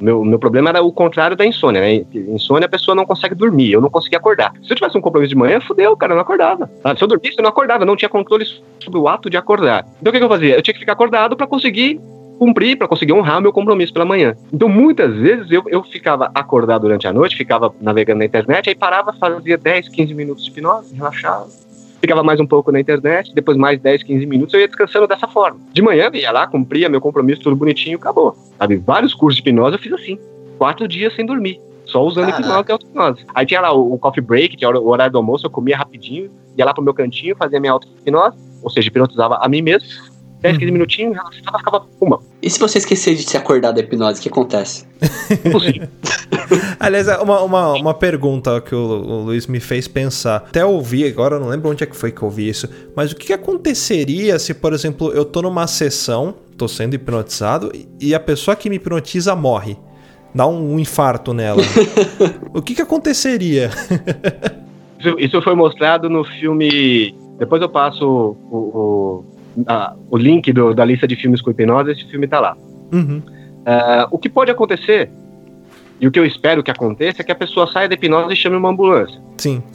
meu, meu problema era o contrário da insônia, né? Insônia a pessoa não consegue dormir, eu não conseguia acordar. Se eu tivesse um compromisso de manhã, fudeu, cara, eu não acordava. sabe? Se eu dormisse, eu não acordava, eu não tinha controle sobre o ato de acordar. Então o que, que eu fazia? Eu tinha que ficar acordado para conseguir cumprir, para conseguir honrar o meu compromisso pela manhã. Então muitas vezes eu, eu ficava acordado durante a noite, ficava navegando na internet, aí parava, fazia 10, 15 minutos de hipnose, relaxava. Ficava mais um pouco na internet, depois mais 10, 15 minutos, eu ia descansando dessa forma. De manhã, eu ia lá, cumpria meu compromisso, tudo bonitinho, acabou. Sabe, vários cursos de hipnose eu fiz assim. Quatro dias sem dormir. Só usando Caraca. hipnose e auto-hipnose. Aí tinha lá o, o coffee break, tinha o horário do almoço, eu comia rapidinho, ia lá pro meu cantinho, fazia minha auto-hipnose, ou seja, hipnotizava a mim mesmo. 10, 15 minutinhos, relaxava, ficava puma. E se você esquecer de se acordar da hipnose, o que acontece? Impossível. Aliás, é uma, uma, uma pergunta que o, o Luiz me fez pensar. Até ouvi, agora eu não lembro onde é que foi que eu ouvi isso, mas o que, que aconteceria se, por exemplo, eu tô numa sessão, tô sendo hipnotizado, e a pessoa que me hipnotiza morre? Dá um, um infarto nela. o que, que aconteceria? Isso, isso foi mostrado no filme. Depois eu passo o, o, a- o link do- da lista de filmes com hipnose, esse filme tá lá. Uhum. Ah, o que pode acontecer, e o que eu espero que aconteça, é que a pessoa saia da hipnose e chame uma ambulância. Sim.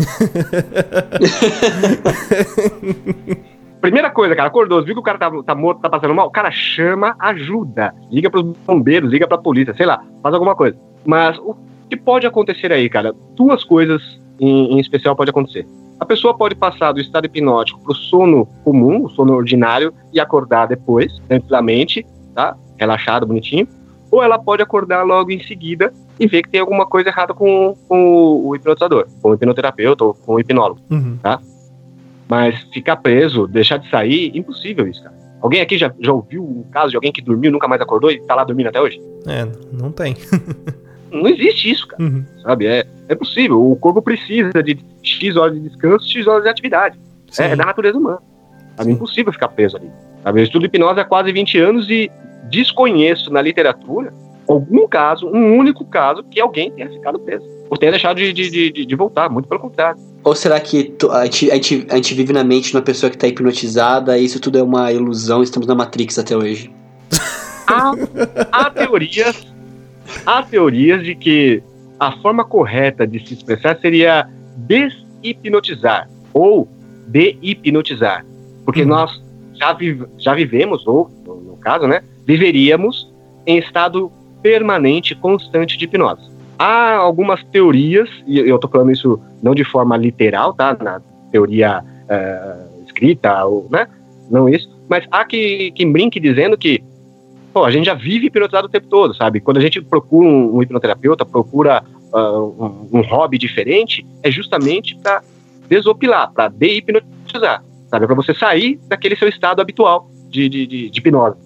Primeira coisa, cara, acordou, viu que o cara tá, tá morto, tá passando mal, o cara chama ajuda. Liga pros bombeiros, liga pra polícia, sei lá, faz alguma coisa. Mas o que pode acontecer aí, cara? Duas coisas em, em especial pode acontecer. A pessoa pode passar do estado hipnótico pro sono comum, o sono ordinário, e acordar depois, tranquilamente, tá? Relaxado, bonitinho. Ou ela pode acordar logo em seguida e ver que tem alguma coisa errada com, com o, o hipnotizador, com o hipnoterapeuta ou com o hipnólogo. Uhum. Mas ficar preso, deixar de sair, impossível isso, cara. Alguém aqui já, já ouviu um caso de alguém que dormiu, nunca mais acordou e tá lá dormindo até hoje? É, não tem. Não existe isso, cara, Uhum. sabe? É, é possível. O corpo precisa de X horas de descanso, X horas de atividade. Sim. É, é da natureza humana. Sabe? Sim. impossível ficar preso ali. Sabe? Eu estudo hipnose há quase 20 anos e desconheço na literatura algum caso, um único caso, que alguém tenha ficado preso. Ou tenha deixado de, de, de, de voltar, muito pelo contrário. Ou será que tu- a gente, a, gente, a gente vive na mente de uma pessoa que tá hipnotizada e isso tudo é uma ilusão, estamos na Matrix até hoje? há, há teorias há teorias de que a forma correta de se expressar seria deshipnotizar ou de-hipnotizar. Porque Uhum. nós já, vive- já vivemos, ou no, caso, né, viveríamos em estado permanente, constante de hipnose. Há algumas teorias, e eu estou falando isso não de forma literal, tá? Na teoria eh, escrita, ou, né? Não isso, mas há que, que brinque dizendo que pô, a gente já vive hipnotizado o tempo todo, sabe? Quando a gente procura um, um hipnoterapeuta, procura ah, um, um hobby diferente, é justamente para desopilar, para de-hipnotizar, sabe? Para você sair daquele seu estado habitual de, de, de, de hipnose.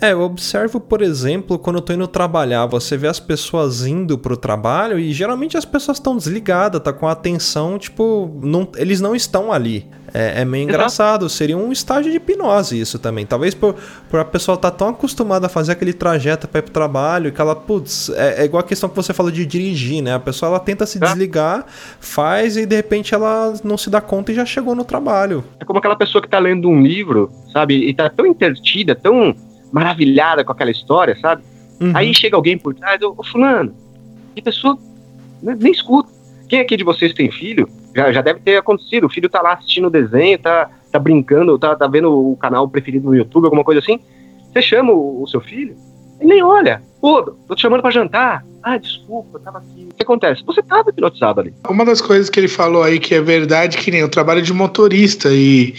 É, eu observo, por exemplo, quando eu tô indo trabalhar, você vê as pessoas indo pro trabalho e geralmente as pessoas estão desligadas, tá com a atenção, tipo, não, eles não estão ali. É, é meio engraçado, seria um estágio de hipnose isso também. Talvez por, por a pessoa estar tão acostumada a fazer aquele trajeto pra ir pro trabalho que ela, putz, é, é igual a questão que você falou de dirigir, né? A pessoa ela tenta se Tá. desligar, faz e de repente ela não se dá conta e já chegou no trabalho. É como aquela pessoa que tá lendo um livro, sabe? E tá tão entretida, tão maravilhada com aquela história, sabe? Uhum. Aí chega alguém por trás, ô, ô fulano, e a pessoa né, nem escuta. Quem aqui de vocês tem filho? Já, já deve ter acontecido. O filho tá lá assistindo o desenho, tá, tá brincando, tá, tá vendo o canal preferido no YouTube, alguma coisa assim. Você chama o, o seu filho, ele nem olha. Pô, tô te chamando pra jantar. Ah, desculpa, eu tava aqui. O que acontece? Você tava hipnotizado ali. Uma das coisas que ele falou aí que é verdade, que nem eu trabalho de motorista e,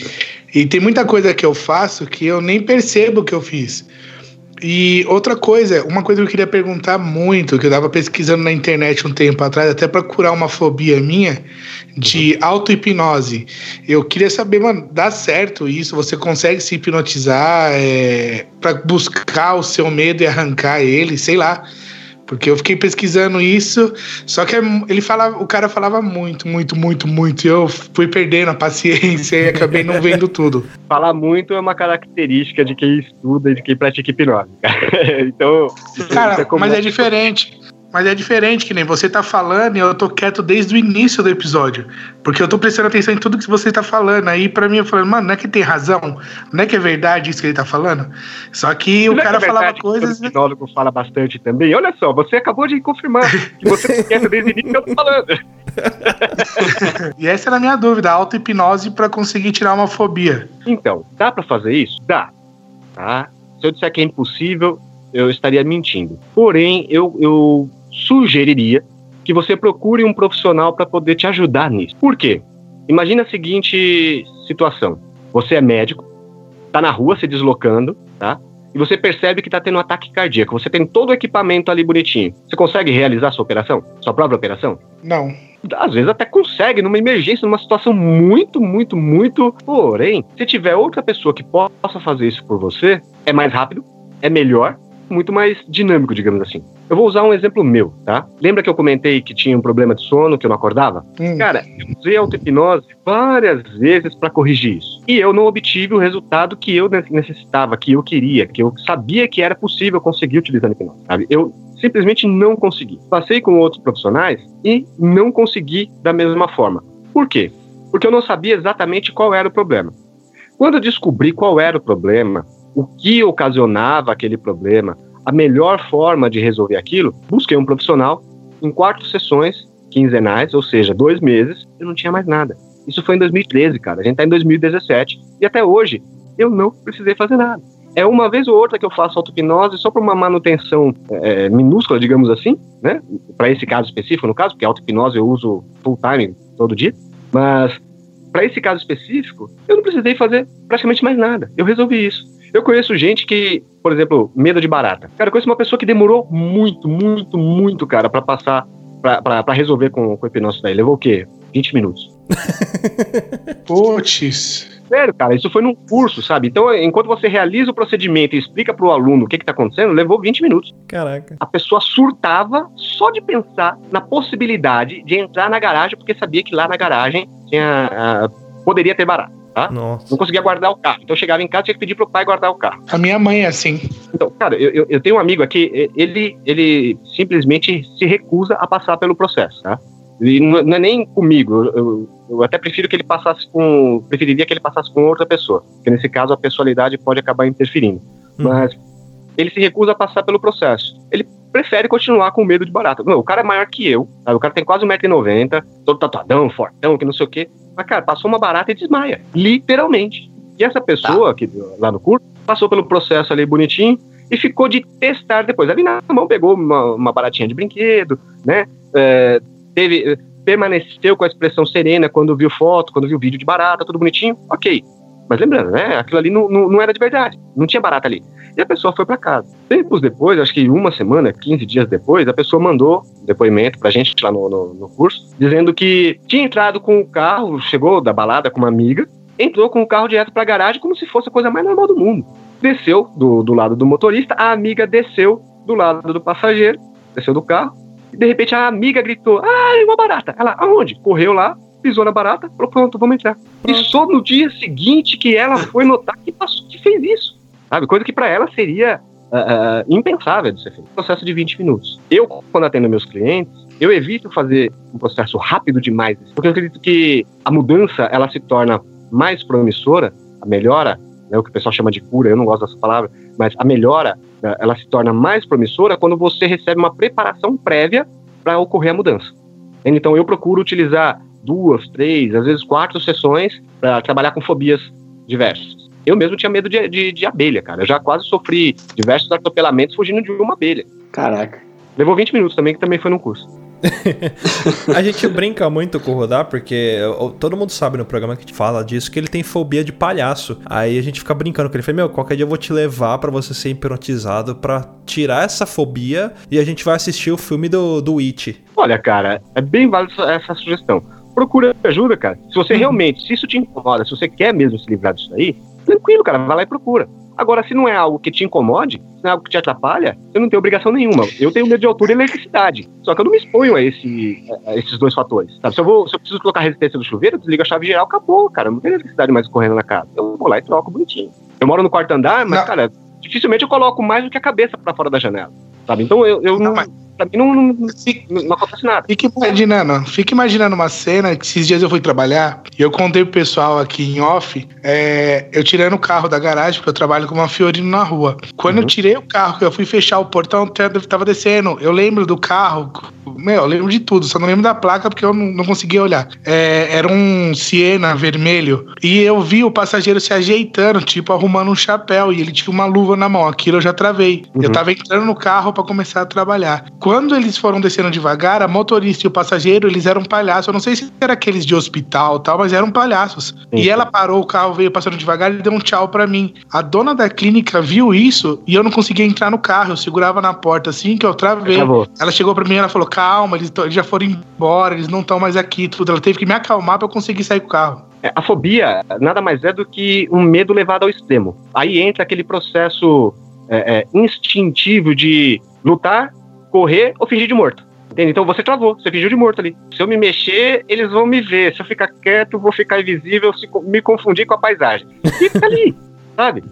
e tem muita coisa que eu faço que eu nem percebo que eu fiz. E outra coisa, uma coisa que eu queria perguntar muito, que eu tava pesquisando na internet um tempo atrás, até pra curar uma fobia minha de auto-hipnose. Eu queria saber, mano, dá certo isso? Você consegue se hipnotizar é, para buscar o seu medo e arrancar ele, sei lá. Porque eu fiquei pesquisando isso, só que é ele falava, o cara falava muito, muito, muito, muito. E eu fui perdendo a paciência e acabei não vendo tudo. Falar muito é uma característica de quem estuda e de quem pratica hipnose. então, Cara, comum. mas é diferente. Mas é diferente, que nem você tá falando e eu tô quieto desde o início do episódio. Porque eu tô prestando atenção em tudo que você tá falando. Aí pra mim eu falando, mano, não é que tem razão? Não é que é verdade isso que ele tá falando? Só que o Não é cara é falava coisas. O hipnólogo fala bastante também. Olha só, você acabou de confirmar que você esquece desde o início que eu tô falando. E essa era a minha dúvida, auto-hipnose pra conseguir tirar uma fobia. Então, dá pra fazer isso? Dá. Tá? Se eu disser que é impossível, eu estaria mentindo. Porém, eu, eu sugeriria que você procure um profissional para poder te ajudar nisso. Por quê? Imagina a seguinte situação: você é médico, tá na rua se deslocando, tá? E você percebe que tá tendo um ataque cardíaco. Você tem todo o equipamento ali bonitinho. Você consegue realizar sua operação? Sua própria operação? Não. às vezes até consegue numa emergência, numa situação muito, muito, muito. Porém, se tiver outra pessoa que possa fazer isso por você, é mais rápido, é melhor, muito mais dinâmico, digamos assim. Eu vou usar um exemplo meu, tá? Lembra que eu comentei que tinha um problema de sono, que eu não acordava? Hum. Cara, eu usei auto-hipnose várias vezes para corrigir isso. E eu não obtive o resultado que eu ne- necessitava, que eu queria, que eu sabia que era possível conseguir utilizando hipnose, sabe? Eu simplesmente não consegui. Passei com outros profissionais e não consegui da mesma forma. por quê? Porque eu não sabia exatamente qual era o problema. Quando eu descobri qual era o problema, o que ocasionava aquele problema, a melhor forma de resolver aquilo, busquei um profissional em quatro sessões quinzenais, ou seja, dois meses, eu não tinha mais nada. Isso foi em 2013, cara. A gente tá em 2017 e até hoje eu não precisei fazer nada. É uma vez ou outra que eu faço auto-hipnose só para uma manutenção é, minúscula, digamos assim, né? Para esse caso específico, no caso, porque auto-hipnose eu uso full time todo dia. Mas para esse caso específico, eu não precisei fazer praticamente mais nada. Eu resolvi isso. Eu conheço gente que, por exemplo, medo de barata. Cara, eu conheço uma pessoa que demorou muito, muito, muito, cara, para passar, para resolver com, com o hipnose daí. Levou o quê? 20 minutos. Puts. Sério, cara, isso foi num curso, sabe? Então, enquanto você realiza o procedimento e explica pro aluno o que, que tá acontecendo, levou 20 minutos. Caraca. A pessoa surtava só de pensar na possibilidade de entrar na garagem, porque sabia que lá na garagem tinha, uh, poderia ter barato. Tá? Nossa. Não conseguia guardar o carro. Então eu chegava em casa e tinha que pedir pro pai guardar o carro. A minha mãe é assim. Então, cara, eu, eu, tenho um amigo aqui, ele, ele simplesmente se recusa a passar pelo processo, tá? E não, é nem comigo. Eu, eu, até prefiro que ele passasse com. Preferiria que ele passasse com outra pessoa. Porque nesse caso a pessoalidade pode acabar interferindo. Hum. Mas ele se recusa a passar pelo processo. Ele prefere continuar com medo de barata. Não, o cara é maior que eu. Sabe? O cara tem quase 1,90m, todo tatuadão, fortão, que não sei o quê. Mas, cara, passou uma barata e desmaia. Literalmente. E essa pessoa, tá. que lá no curso, passou pelo processo ali bonitinho e ficou de testar depois. Ali na mão pegou uma, uma baratinha de brinquedo, né? É, teve, permaneceu com a expressão serena quando viu foto, quando viu vídeo de barata, tudo bonitinho, ok. Mas lembrando, né? Aquilo ali não, não, não era de verdade, não tinha barata ali. E a pessoa foi para casa. Tempos depois, acho que uma semana, 15 dias depois, a pessoa mandou um depoimento pra gente lá no, no, no curso, dizendo que tinha entrado com o carro, chegou da balada com uma amiga, entrou com o carro direto pra garagem como se fosse a coisa mais normal do mundo. Desceu do, do lado do motorista, a amiga desceu do lado do passageiro, desceu do carro, e de repente a amiga gritou: Ah, uma barata. Ela, aonde? Correu lá, pisou na barata, falou: Pronto, vamos entrar. Pronto. E só no dia seguinte que ela foi notar que, passou, que fez isso. Sabe? Coisa que para ela seria uh, uh, impensável de ser feito. Processo de 20 minutos. Eu, quando atendo meus clientes, eu evito fazer um processo rápido demais, porque eu acredito que a mudança ela se torna mais promissora, a melhora, né, o que o pessoal chama de cura, eu não gosto dessa palavra, mas a melhora uh, ela se torna mais promissora quando você recebe uma preparação prévia para ocorrer a mudança. Então eu procuro utilizar duas, três, às vezes quatro sessões para trabalhar com fobias diversas. Eu mesmo tinha medo de, de, de abelha, cara. Eu já quase sofri diversos atropelamentos fugindo de uma abelha. Caraca. Levou 20 minutos também, que também foi num curso. a gente brinca muito com o Rodar, porque todo mundo sabe no programa que a gente fala disso, que ele tem fobia de palhaço. Aí a gente fica brincando com ele. Fala, meu, qualquer dia eu vou te levar para você ser hipnotizado para tirar essa fobia e a gente vai assistir o filme do, do It. Olha, cara, é bem válida essa sugestão. Procura ajuda, cara. Se você uhum. realmente, se isso te incomoda, se você quer mesmo se livrar disso aí, tranquilo, cara, vai lá e procura. Agora, se não é algo que te incomode, se não é algo que te atrapalha, você não tem obrigação nenhuma. Eu tenho medo de altura e eletricidade. Só que eu não me exponho a, esse, a esses dois fatores. Sabe? Se, eu vou, se eu preciso colocar a resistência do chuveiro, eu desligo a chave geral, acabou, cara. Não tem eletricidade mais correndo na casa. Eu vou lá e troco bonitinho. Eu moro no quarto andar, mas, não. cara, dificilmente eu coloco mais do que a cabeça para fora da janela. Sabe? Então eu, eu não. não mas pra mim não, não, não, acontece nada. Fica imaginando, fica imaginando uma cena que esses dias eu fui trabalhar e eu contei pro pessoal aqui em off, é, eu tirando o carro da garagem, porque eu trabalho com uma Fiorino na rua. Quando uhum. eu tirei o carro, que eu fui fechar o portão, tava descendo. Eu lembro do carro, meu, eu lembro de tudo, só não lembro da placa porque eu não, não conseguia olhar. É, era um Siena vermelho e eu vi o passageiro se ajeitando, tipo, arrumando um chapéu e ele tinha uma luva na mão. Aquilo eu já travei. Uhum. Eu tava entrando no carro para começar a trabalhar. Quando eles foram descendo devagar, a motorista e o passageiro, eles eram palhaços. Eu não sei se era aqueles de hospital tal, mas eram palhaços. E ela parou o carro, veio passando devagar e deu um tchau para mim. A dona da clínica viu isso e eu não conseguia entrar no carro. Eu segurava na porta assim que eu travei. Acabou. Ela chegou para mim e ela falou: calma, eles, eles já foram embora, eles não estão mais aqui, tudo. Ela teve que me acalmar para eu conseguir sair com o carro. É, a fobia nada mais é do que um medo levado ao extremo. Aí entra aquele processo é, é, instintivo de lutar correr ou fingir de morto. Entende? Então você travou, você fingiu de morto ali. Se eu me mexer, eles vão me ver. Se eu ficar quieto, vou ficar invisível, se me confundir com a paisagem. Fica ali, sabe?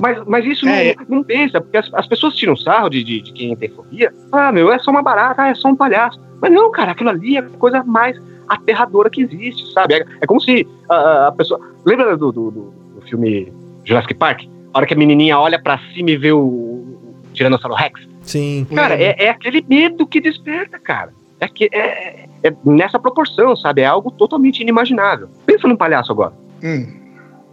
Mas, mas isso É, não, não pensa, porque as, as pessoas tiram sarro de, de, de quem tem fobia. Ah, meu, é só uma barata, ah, é só um palhaço. Mas não, cara, aquilo ali é a coisa mais aterradora que existe, sabe? É, é como se a, a pessoa. Lembra do, do, do- filme Jurassic Park? A hora que a menininha olha pra cima e vê o, o Tiranossauro Rex? Sim. Cara, é, é aquele medo que desperta, cara. É, que, é, é nessa proporção, sabe? É algo totalmente inimaginável. Pensa num palhaço agora. Hum,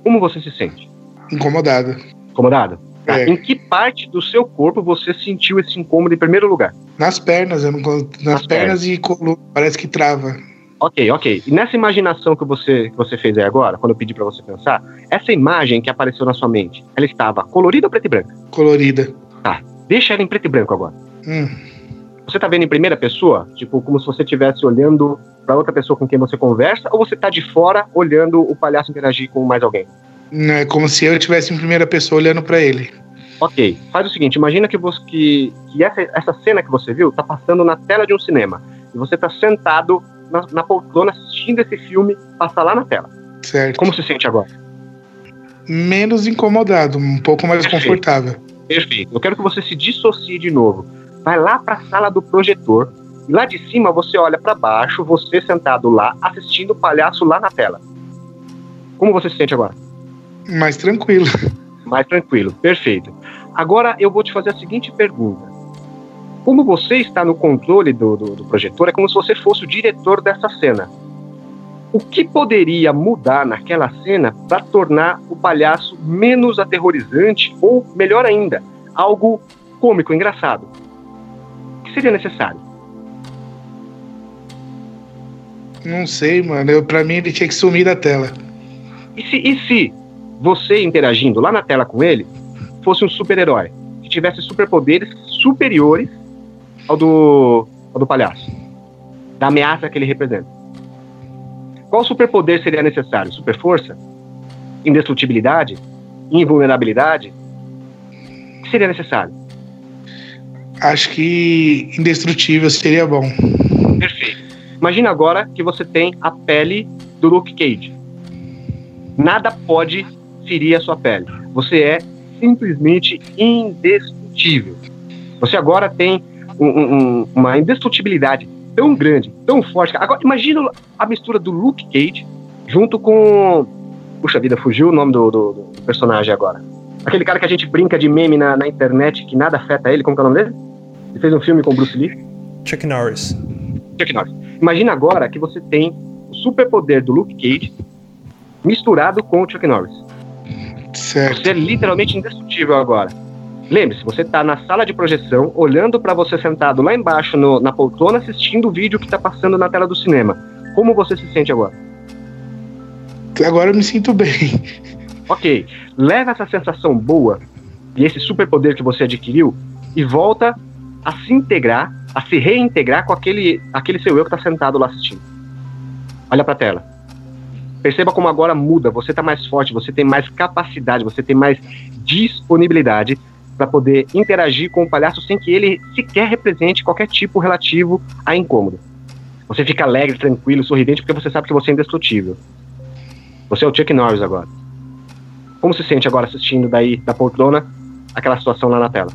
Como você se sente? incomodado. Incomodado? Tá. É. Em que parte do seu corpo você sentiu esse incômodo em primeiro lugar? Nas pernas, eu não, nas, Nas pernas e coluna, parece que trava. Ok, ok. E nessa imaginação que você, que você fez aí agora, quando eu pedi pra você pensar, essa imagem que apareceu na sua mente, ela estava colorida ou preta e branca? Colorida. Deixa ela em preto e branco agora. Hum, Você tá vendo em primeira pessoa? Tipo, como se você estivesse olhando pra outra pessoa com quem você conversa, ou você tá de fora olhando o palhaço interagir com mais alguém? não, é como se eu estivesse em primeira pessoa olhando pra ele. Ok, faz o seguinte, imagina que, você, que, que essa, essa cena que você viu tá passando na tela de um cinema. E você tá sentado na, na poltrona assistindo esse filme passar lá na tela. Certo. Como se sente agora? Menos incomodado, um pouco mais Perfeito. confortável. Perfeito. Eu quero que você se dissocie de novo. Vai lá para a sala do projetor. E lá de cima você olha para baixo, você sentado lá, assistindo o palhaço lá na tela. Como você se sente agora? Mais tranquilo. Mais tranquilo. Perfeito. Agora eu vou te fazer a seguinte pergunta. Como você está no controle do, do, do projetor, é como se você fosse o diretor dessa cena. O que poderia mudar naquela cena para tornar o palhaço menos aterrorizante ou, melhor ainda, algo cômico, engraçado? O que seria necessário? Não sei, mano. Eu, pra mim ele tinha que sumir da tela. E se, e se você interagindo lá na tela com ele fosse um super-herói que tivesse superpoderes superiores ao do, ao do palhaço, da ameaça que ele representa? Qual superpoder seria necessário? Super força? Indestrutibilidade? Invulnerabilidade? O que seria necessário? Acho que indestrutível seria bom. Perfeito. Imagina agora que você tem a pele do Luke Cage. Nada pode ferir a sua pele. Você é simplesmente indestrutível. Você agora tem um- um- uma indestrutibilidade tão grande, tão forte. Agora, imagina a mistura do Luke Cage junto com. Puxa vida, fugiu o nome do, do- do personagem agora. Aquele cara que a gente brinca de meme na, na internet que nada afeta ele, como que é o nome dele? Ele fez um filme com Bruce Lee. Chuck Norris. Chuck Norris. Imagina agora que você tem o superpoder do Luke Cage misturado com o Chuck Norris. Certo. Você é literalmente indestrutível agora. Lembre-se, você tá na sala de projeção, olhando para você sentado lá embaixo no- na poltrona, assistindo o vídeo que tá passando na tela do cinema. Como você se sente agora? Agora eu me sinto bem. Ok, leva essa sensação boa e esse superpoder que você adquiriu e volta a se integrar, a se reintegrar com aquele, aquele seu eu que tá sentado lá assistindo. Olha pra tela. Perceba como agora muda, você tá mais forte, você tem mais capacidade, você tem mais disponibilidade para poder interagir com o palhaço sem que ele sequer represente qualquer tipo relativo a incômodo. Você fica alegre, tranquilo, sorridente porque você sabe que você é indestrutível. Você é o Chuck Norris agora. Como se sente agora assistindo daí da poltrona aquela situação lá na tela?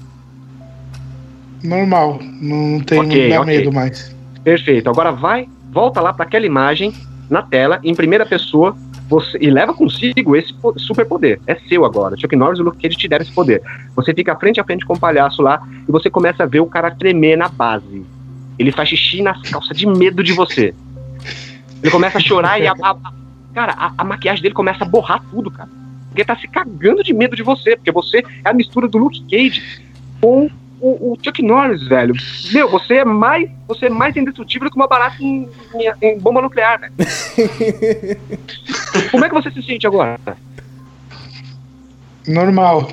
Normal. Não tem Ok, não dá ok. medo mais. Perfeito. Agora vai, volta lá para aquela imagem na tela, em primeira pessoa, você, e leva consigo esse po- superpoder. É seu agora. Chuck Norris e o Luke Cage te deram esse poder. Você fica frente a frente com o palhaço lá e você começa a ver o cara tremer na base. Ele faz xixi nas calças de medo de você. Ele começa a chorar e a, a- cara, a, a maquiagem dele começa a borrar tudo, cara. Porque tá se cagando de medo de você, porque você é a mistura do Luke Cage com o, o Chuck Norris, velho. Meu, você é mais, você é mais indestrutível que uma barata em, em- em bomba nuclear, velho. Como é que você se sente agora? Normal.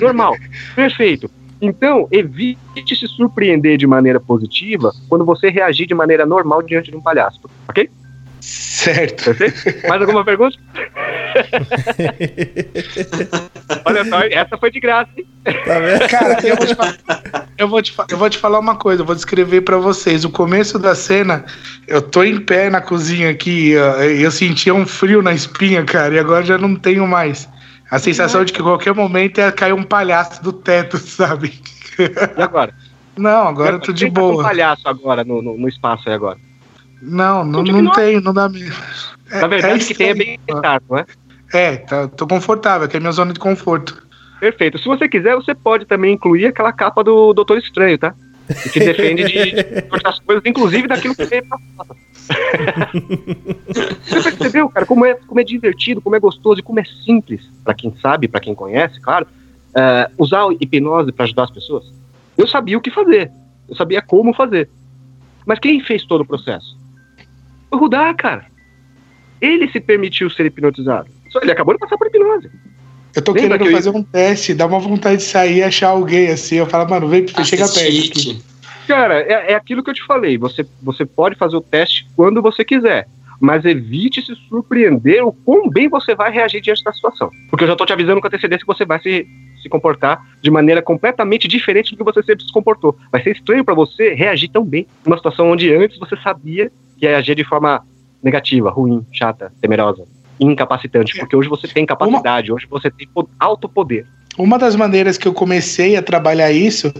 Normal. Perfeito. Então, evite se surpreender de maneira positiva quando você reagir de maneira normal diante de um palhaço. Ok? certo. Perfeito? Mais alguma pergunta? Olha só, essa foi de graça, hein? Tá vendo? Cara, eu vou, te falar, eu, vou te, eu vou te falar uma coisa, eu vou descrever pra vocês. O começo da cena, eu tô em pé na cozinha aqui, e eu sentia um frio na espinha, cara, e agora já não tenho mais. A sensação de que a qualquer momento ia cair um palhaço do teto, sabe? E agora? Não, agora eu tô de Quem tá com um boa. palhaço agora no, no, no espaço aí agora. Não, não, não não? tem, não dá mesmo. É- Na verdade, é o que tem é estranho. bem-estar, não é? É, tá, tô confortável, que é minha zona de conforto. Perfeito. Se você quiser, você pode também incluir aquela capa do Doutor Estranho, tá? Que defende de, de outras coisas, inclusive daquilo que veio pra fora. Você percebeu, cara, como é, como é divertido, como é gostoso e como é simples, pra quem sabe, pra quem conhece, claro, é, usar hipnose pra ajudar as pessoas? Eu sabia o que fazer, eu sabia como fazer. Mas quem fez todo o processo? O Rudá, cara. Ele se permitiu ser hipnotizado. Só ele acabou de passar por hipnose. Eu tô Lembra querendo que eu- fazer um teste, dá uma vontade de sair e achar alguém assim. Eu falo, mano, vem, chega perto aqui. Assiste. Cara, é, é aquilo que eu te falei. Você, você pode fazer o teste quando você quiser. Mas evite se surpreender o quão bem você vai reagir diante da situação. Porque eu já tô te avisando com antecedência que você vai se, se comportar de maneira completamente diferente do que você sempre se comportou. Vai ser estranho pra você reagir tão bem numa situação onde antes você sabia que ia agir de forma negativa, ruim, chata, temerosa, incapacitante. Porque hoje você tem capacidade, hoje você tem alto poder. Uma das maneiras que eu comecei a trabalhar isso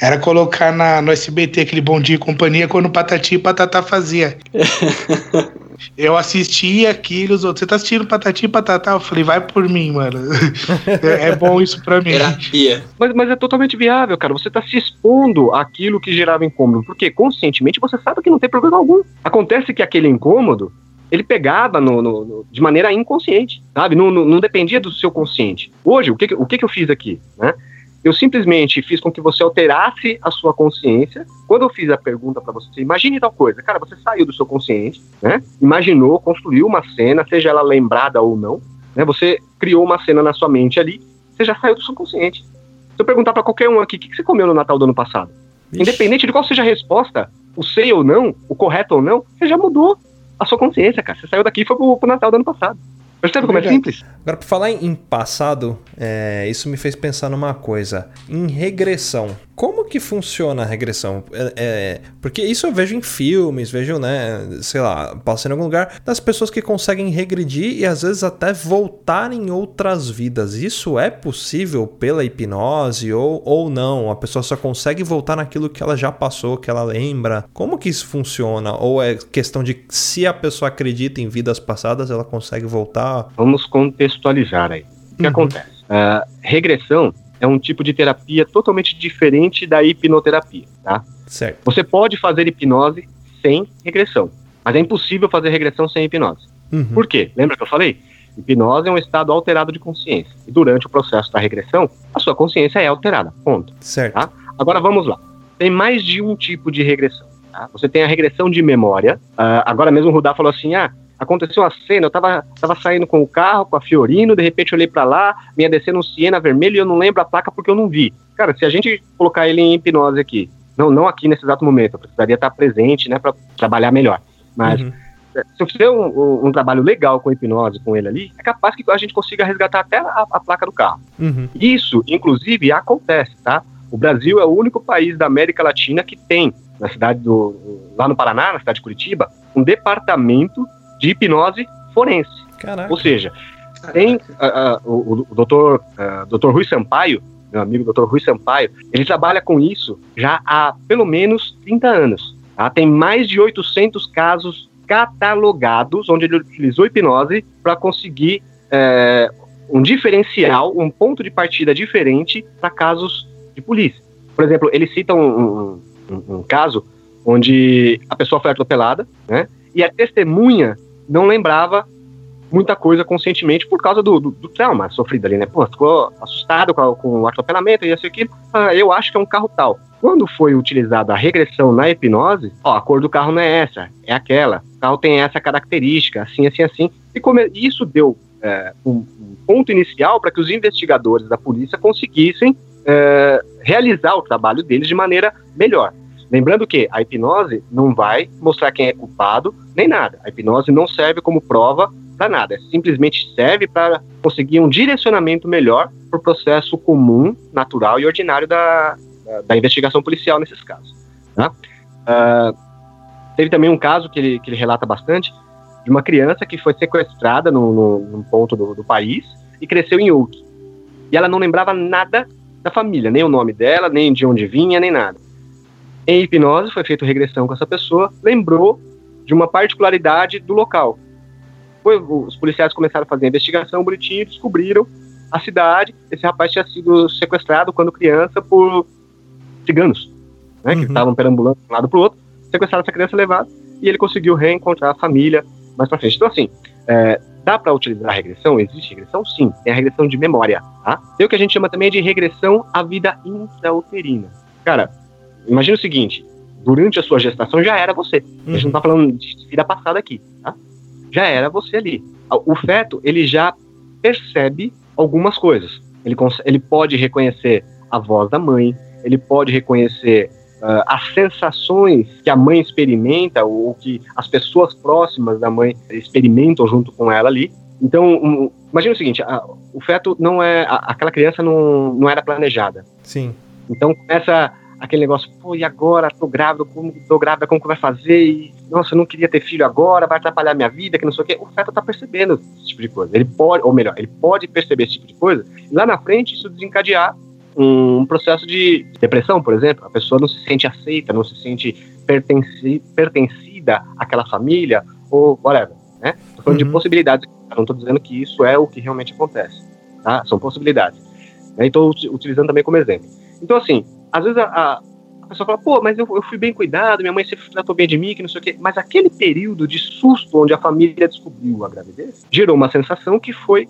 era colocar na, no SBT aquele Bom Dia e Companhia quando o Patati e Patatá fazia. eu assistia aquilo, os outros, você tá assistindo Patati e Patatá? Eu falei, vai por mim, mano. é, é bom isso pra mim. Terapia. Mas, mas é totalmente viável, cara. Você tá se expondo àquilo que gerava incômodo. Porque conscientemente você sabe que não tem problema algum. Acontece que aquele incômodo, ele pegava no, no- no- de maneira inconsciente, sabe? Não, não, não dependia do seu consciente. Hoje, o que, o que, eu fiz aqui, né? Eu simplesmente fiz com que você alterasse a sua consciência. Quando eu fiz a pergunta pra você, imagine tal coisa. Cara, você saiu do seu consciente, né? Imaginou, construiu uma cena, seja ela lembrada ou não, né? Você criou uma cena na sua mente ali, você já saiu do seu consciente. Se eu perguntar pra qualquer um aqui, o que, que você comeu no Natal do ano passado? Independente de qual seja a resposta, o sei ou não, o correto ou não, você já mudou a sua consciência, cara. Você saiu daqui e foi pro, pro Natal do ano passado. Percebe como é Verdade. simples? Agora, por falar em passado, é, isso me fez pensar numa coisa. Em regressão. Como que funciona a regressão? É, é, porque isso eu vejo em filmes, vejo, né, sei lá, passando em algum lugar, das pessoas que conseguem regredir e às vezes até voltar em outras vidas. Isso é possível pela hipnose ou, ou não? A pessoa só consegue voltar naquilo que ela já passou, que ela lembra. Como que isso funciona? Ou é questão de se a pessoa acredita em vidas passadas, ela consegue voltar? Vamos contextualizar aí. O que Uhum. acontece? Ah, regressão é um tipo de terapia totalmente diferente da hipnoterapia, tá? Certo. Você pode fazer hipnose sem regressão, mas é impossível fazer regressão sem hipnose. Uhum. Por quê? Lembra que eu falei? Hipnose é um estado alterado de consciência. E durante o processo da regressão, a sua consciência é alterada. Ponto. Certo. Tá? Agora vamos lá. Tem mais de um tipo de regressão. tá? Você tem a regressão de memória. Ah, agora mesmo o Rudá falou assim: ah, aconteceu uma cena, eu tava, tava saindo com o carro, com a Fiorino, de repente eu olhei pra lá, vinha descendo um Siena vermelho e eu não lembro a placa porque eu não vi. Cara, se a gente colocar ele em hipnose aqui, não, não aqui nesse exato momento, eu precisaria estar presente, né, pra trabalhar melhor. Mas Uhum. se eu fizer um, um- um trabalho legal com hipnose com ele ali, é capaz que a gente consiga resgatar até a- a placa do carro. Uhum. Isso, inclusive, acontece, tá? O Brasil é o único país da América Latina que tem, na cidade do. lá no Paraná, na cidade de Curitiba, um departamento de hipnose forense. Caraca. Ou seja, tem ah, ah, o, o doutor, ah, doutor Rui Sampaio, meu amigo doutor Rui Sampaio, ele trabalha com isso já há pelo menos 30 anos. tá? Tem mais de 800 casos catalogados onde ele utilizou hipnose para conseguir eh, um diferencial, um ponto de partida diferente para casos de polícia. Por exemplo, ele cita um, um- um- um caso onde a pessoa foi atropelada, né? E a testemunha não lembrava muita coisa conscientemente por causa do, do, do trauma sofrido ali, né? Pô, ficou assustado com, com o atropelamento e assim aquilo. Ah, eu acho que é um carro tal. Quando foi utilizada a regressão na hipnose, ó, a cor do carro não é essa, é aquela. O carro tem essa característica, assim, assim, assim. E come- isso deu é, um, um ponto inicial para que os investigadores da polícia conseguissem é, realizar o trabalho deles de maneira melhor. Lembrando que a hipnose não vai mostrar quem é culpado, nem nada. A hipnose não serve como prova para nada. Simplesmente serve para conseguir um direcionamento melhor para o processo comum, natural e ordinário da, da, investigação policial nesses casos. tá? Ah, teve também um caso que ele, que ele relata bastante de uma criança que foi sequestrada no, no, num ponto do, do país e cresceu em outro. E ela não lembrava nada da família, nem o nome dela, nem de onde vinha, nem nada. Em hipnose, foi feita regressão com essa pessoa, lembrou de uma particularidade do local. Foi, os policiais começaram a fazer a investigação bonitinho, descobriram a cidade. Esse rapaz tinha sido sequestrado quando criança por ciganos, né, uhum. que estavam perambulando de um lado para o outro. Sequestraram essa criança levada e ele conseguiu reencontrar a família mais para frente. Então, assim, é, dá para utilizar a regressão? Existe regressão? Sim. Tem a regressão de memória. Tá? Tem o que a gente chama também de regressão à vida intrauterina. Cara, imagina o seguinte: durante a sua gestação já era você. Uhum. A gente não está falando de vida passada aqui, tá? Já era você ali. O feto, ele já percebe algumas coisas. Ele, ele pode reconhecer a voz da mãe, ele pode reconhecer uh, as sensações que a mãe experimenta ou que as pessoas próximas da mãe experimentam junto com ela ali. Então, um, imagina o seguinte: a, o feto não é. A, aquela criança não, não era planejada. Sim. Então começa aquele negócio, pô, e agora? Tô grávida, como tô grávida, como que vai fazer? E, nossa, eu não queria ter filho agora, vai atrapalhar minha vida, que não sei o quê. O feto tá percebendo esse tipo de coisa. Ele pode, ou melhor, ele pode perceber esse tipo de coisa, e lá na frente isso desencadear um processo de depressão, por exemplo. A pessoa não se sente aceita, não se sente pertenci, pertencida àquela família, ou whatever, né? Tô falando uhum. de possibilidades, não tô dizendo que isso é o que realmente acontece, tá? São possibilidades. Né? Então, utilizando também como exemplo. Então, assim, às vezes a, a, a pessoa fala, pô, mas eu, eu, fui bem cuidado, minha mãe sempre tratou bem de mim, que não sei o quê. Mas aquele período de susto onde a família descobriu a gravidez gerou uma sensação que foi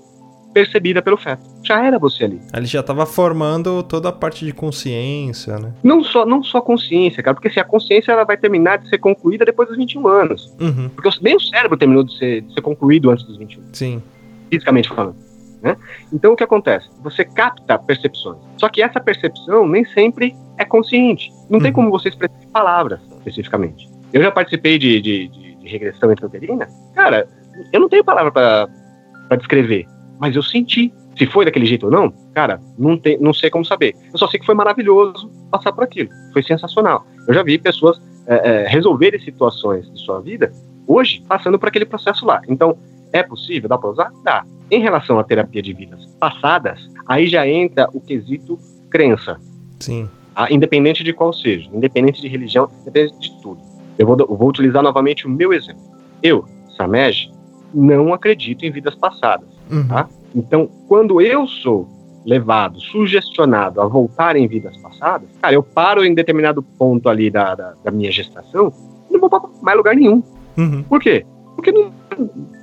percebida pelo feto. Já era você ali. Ele já estava formando toda a parte de consciência, né? Não só, não só consciência, cara, porque se assim, a consciência ela vai terminar de ser concluída depois dos 21 anos. Uhum. Porque nem o cérebro terminou de ser, de ser concluído antes dos 21. Sim. Fisicamente falando. Né? Então o que acontece? Você capta percepções. Só que essa percepção nem sempre é consciente. Não tem uhum. como você expressar em palavras especificamente. Eu já participei de, de, de, de regressão intrauterina. Cara, eu não tenho palavra para descrever, mas eu senti. Se foi daquele jeito ou não, cara, não, tem, não sei como saber. Eu só sei que foi maravilhoso passar por aquilo. Foi sensacional. Eu já vi pessoas é, é, resolverem situações de sua vida hoje passando por aquele processo lá. Então, é possível? Dá para usar? Dá. Em relação à terapia de vidas passadas, aí já entra o quesito crença. Sim. Ah, independente de qual seja, independente de religião, independente de tudo. Eu vou, eu vou utilizar novamente o meu exemplo. Eu, Samej, não acredito em vidas passadas. Uhum. Tá? Então, quando eu sou levado, sugestionado a voltar em vidas passadas, cara, eu paro em determinado ponto ali da, da, da minha gestação e não vou para mais lugar nenhum. Uhum. Por quê? Porque não,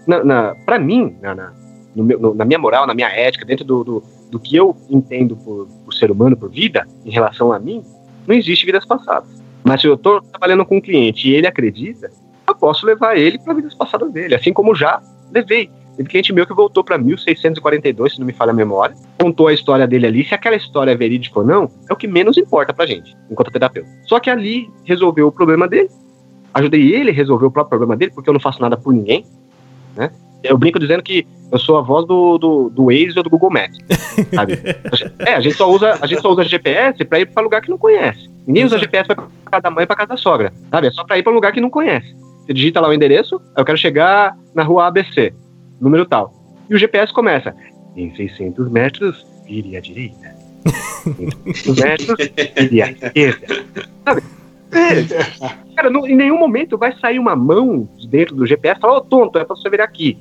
na, na, pra mim, na, na, meu, no, na minha moral, na minha ética, dentro do, do, do que eu entendo por, por, ser humano, por vida, em relação a mim, não existe vidas passadas. Mas se eu estou trabalhando com um cliente e ele acredita, eu posso levar ele para vidas passadas dele, assim como já levei. Teve cliente meu que voltou para 1642, se não me falha a memória, contou a história dele ali. Se aquela história é verídica ou não, é o que menos importa pra gente, enquanto terapeuta. Só que ali resolveu o problema dele, ajudei ele a resolver o próprio problema dele, porque eu não faço nada por ninguém, né? Eu brinco dizendo que eu sou a voz do, do, do Waze ou do Google Maps, sabe? é, a gente só usa, a gente só usa GPS para ir para lugar que não conhece. Ninguém usa GPS para casa da mãe para casa da sogra, sabe? É só para ir para um lugar que não conhece. Você digita lá o endereço, eu quero chegar na rua ABC, número tal. E o GPS começa, em 600 metros, vire à direita. Em 600 metros, vire à esquerda. Sabe? Cara, não, em nenhum momento vai sair uma mão de dentro do GPS e falar, ô oh, tonto, é pra você virar aqui.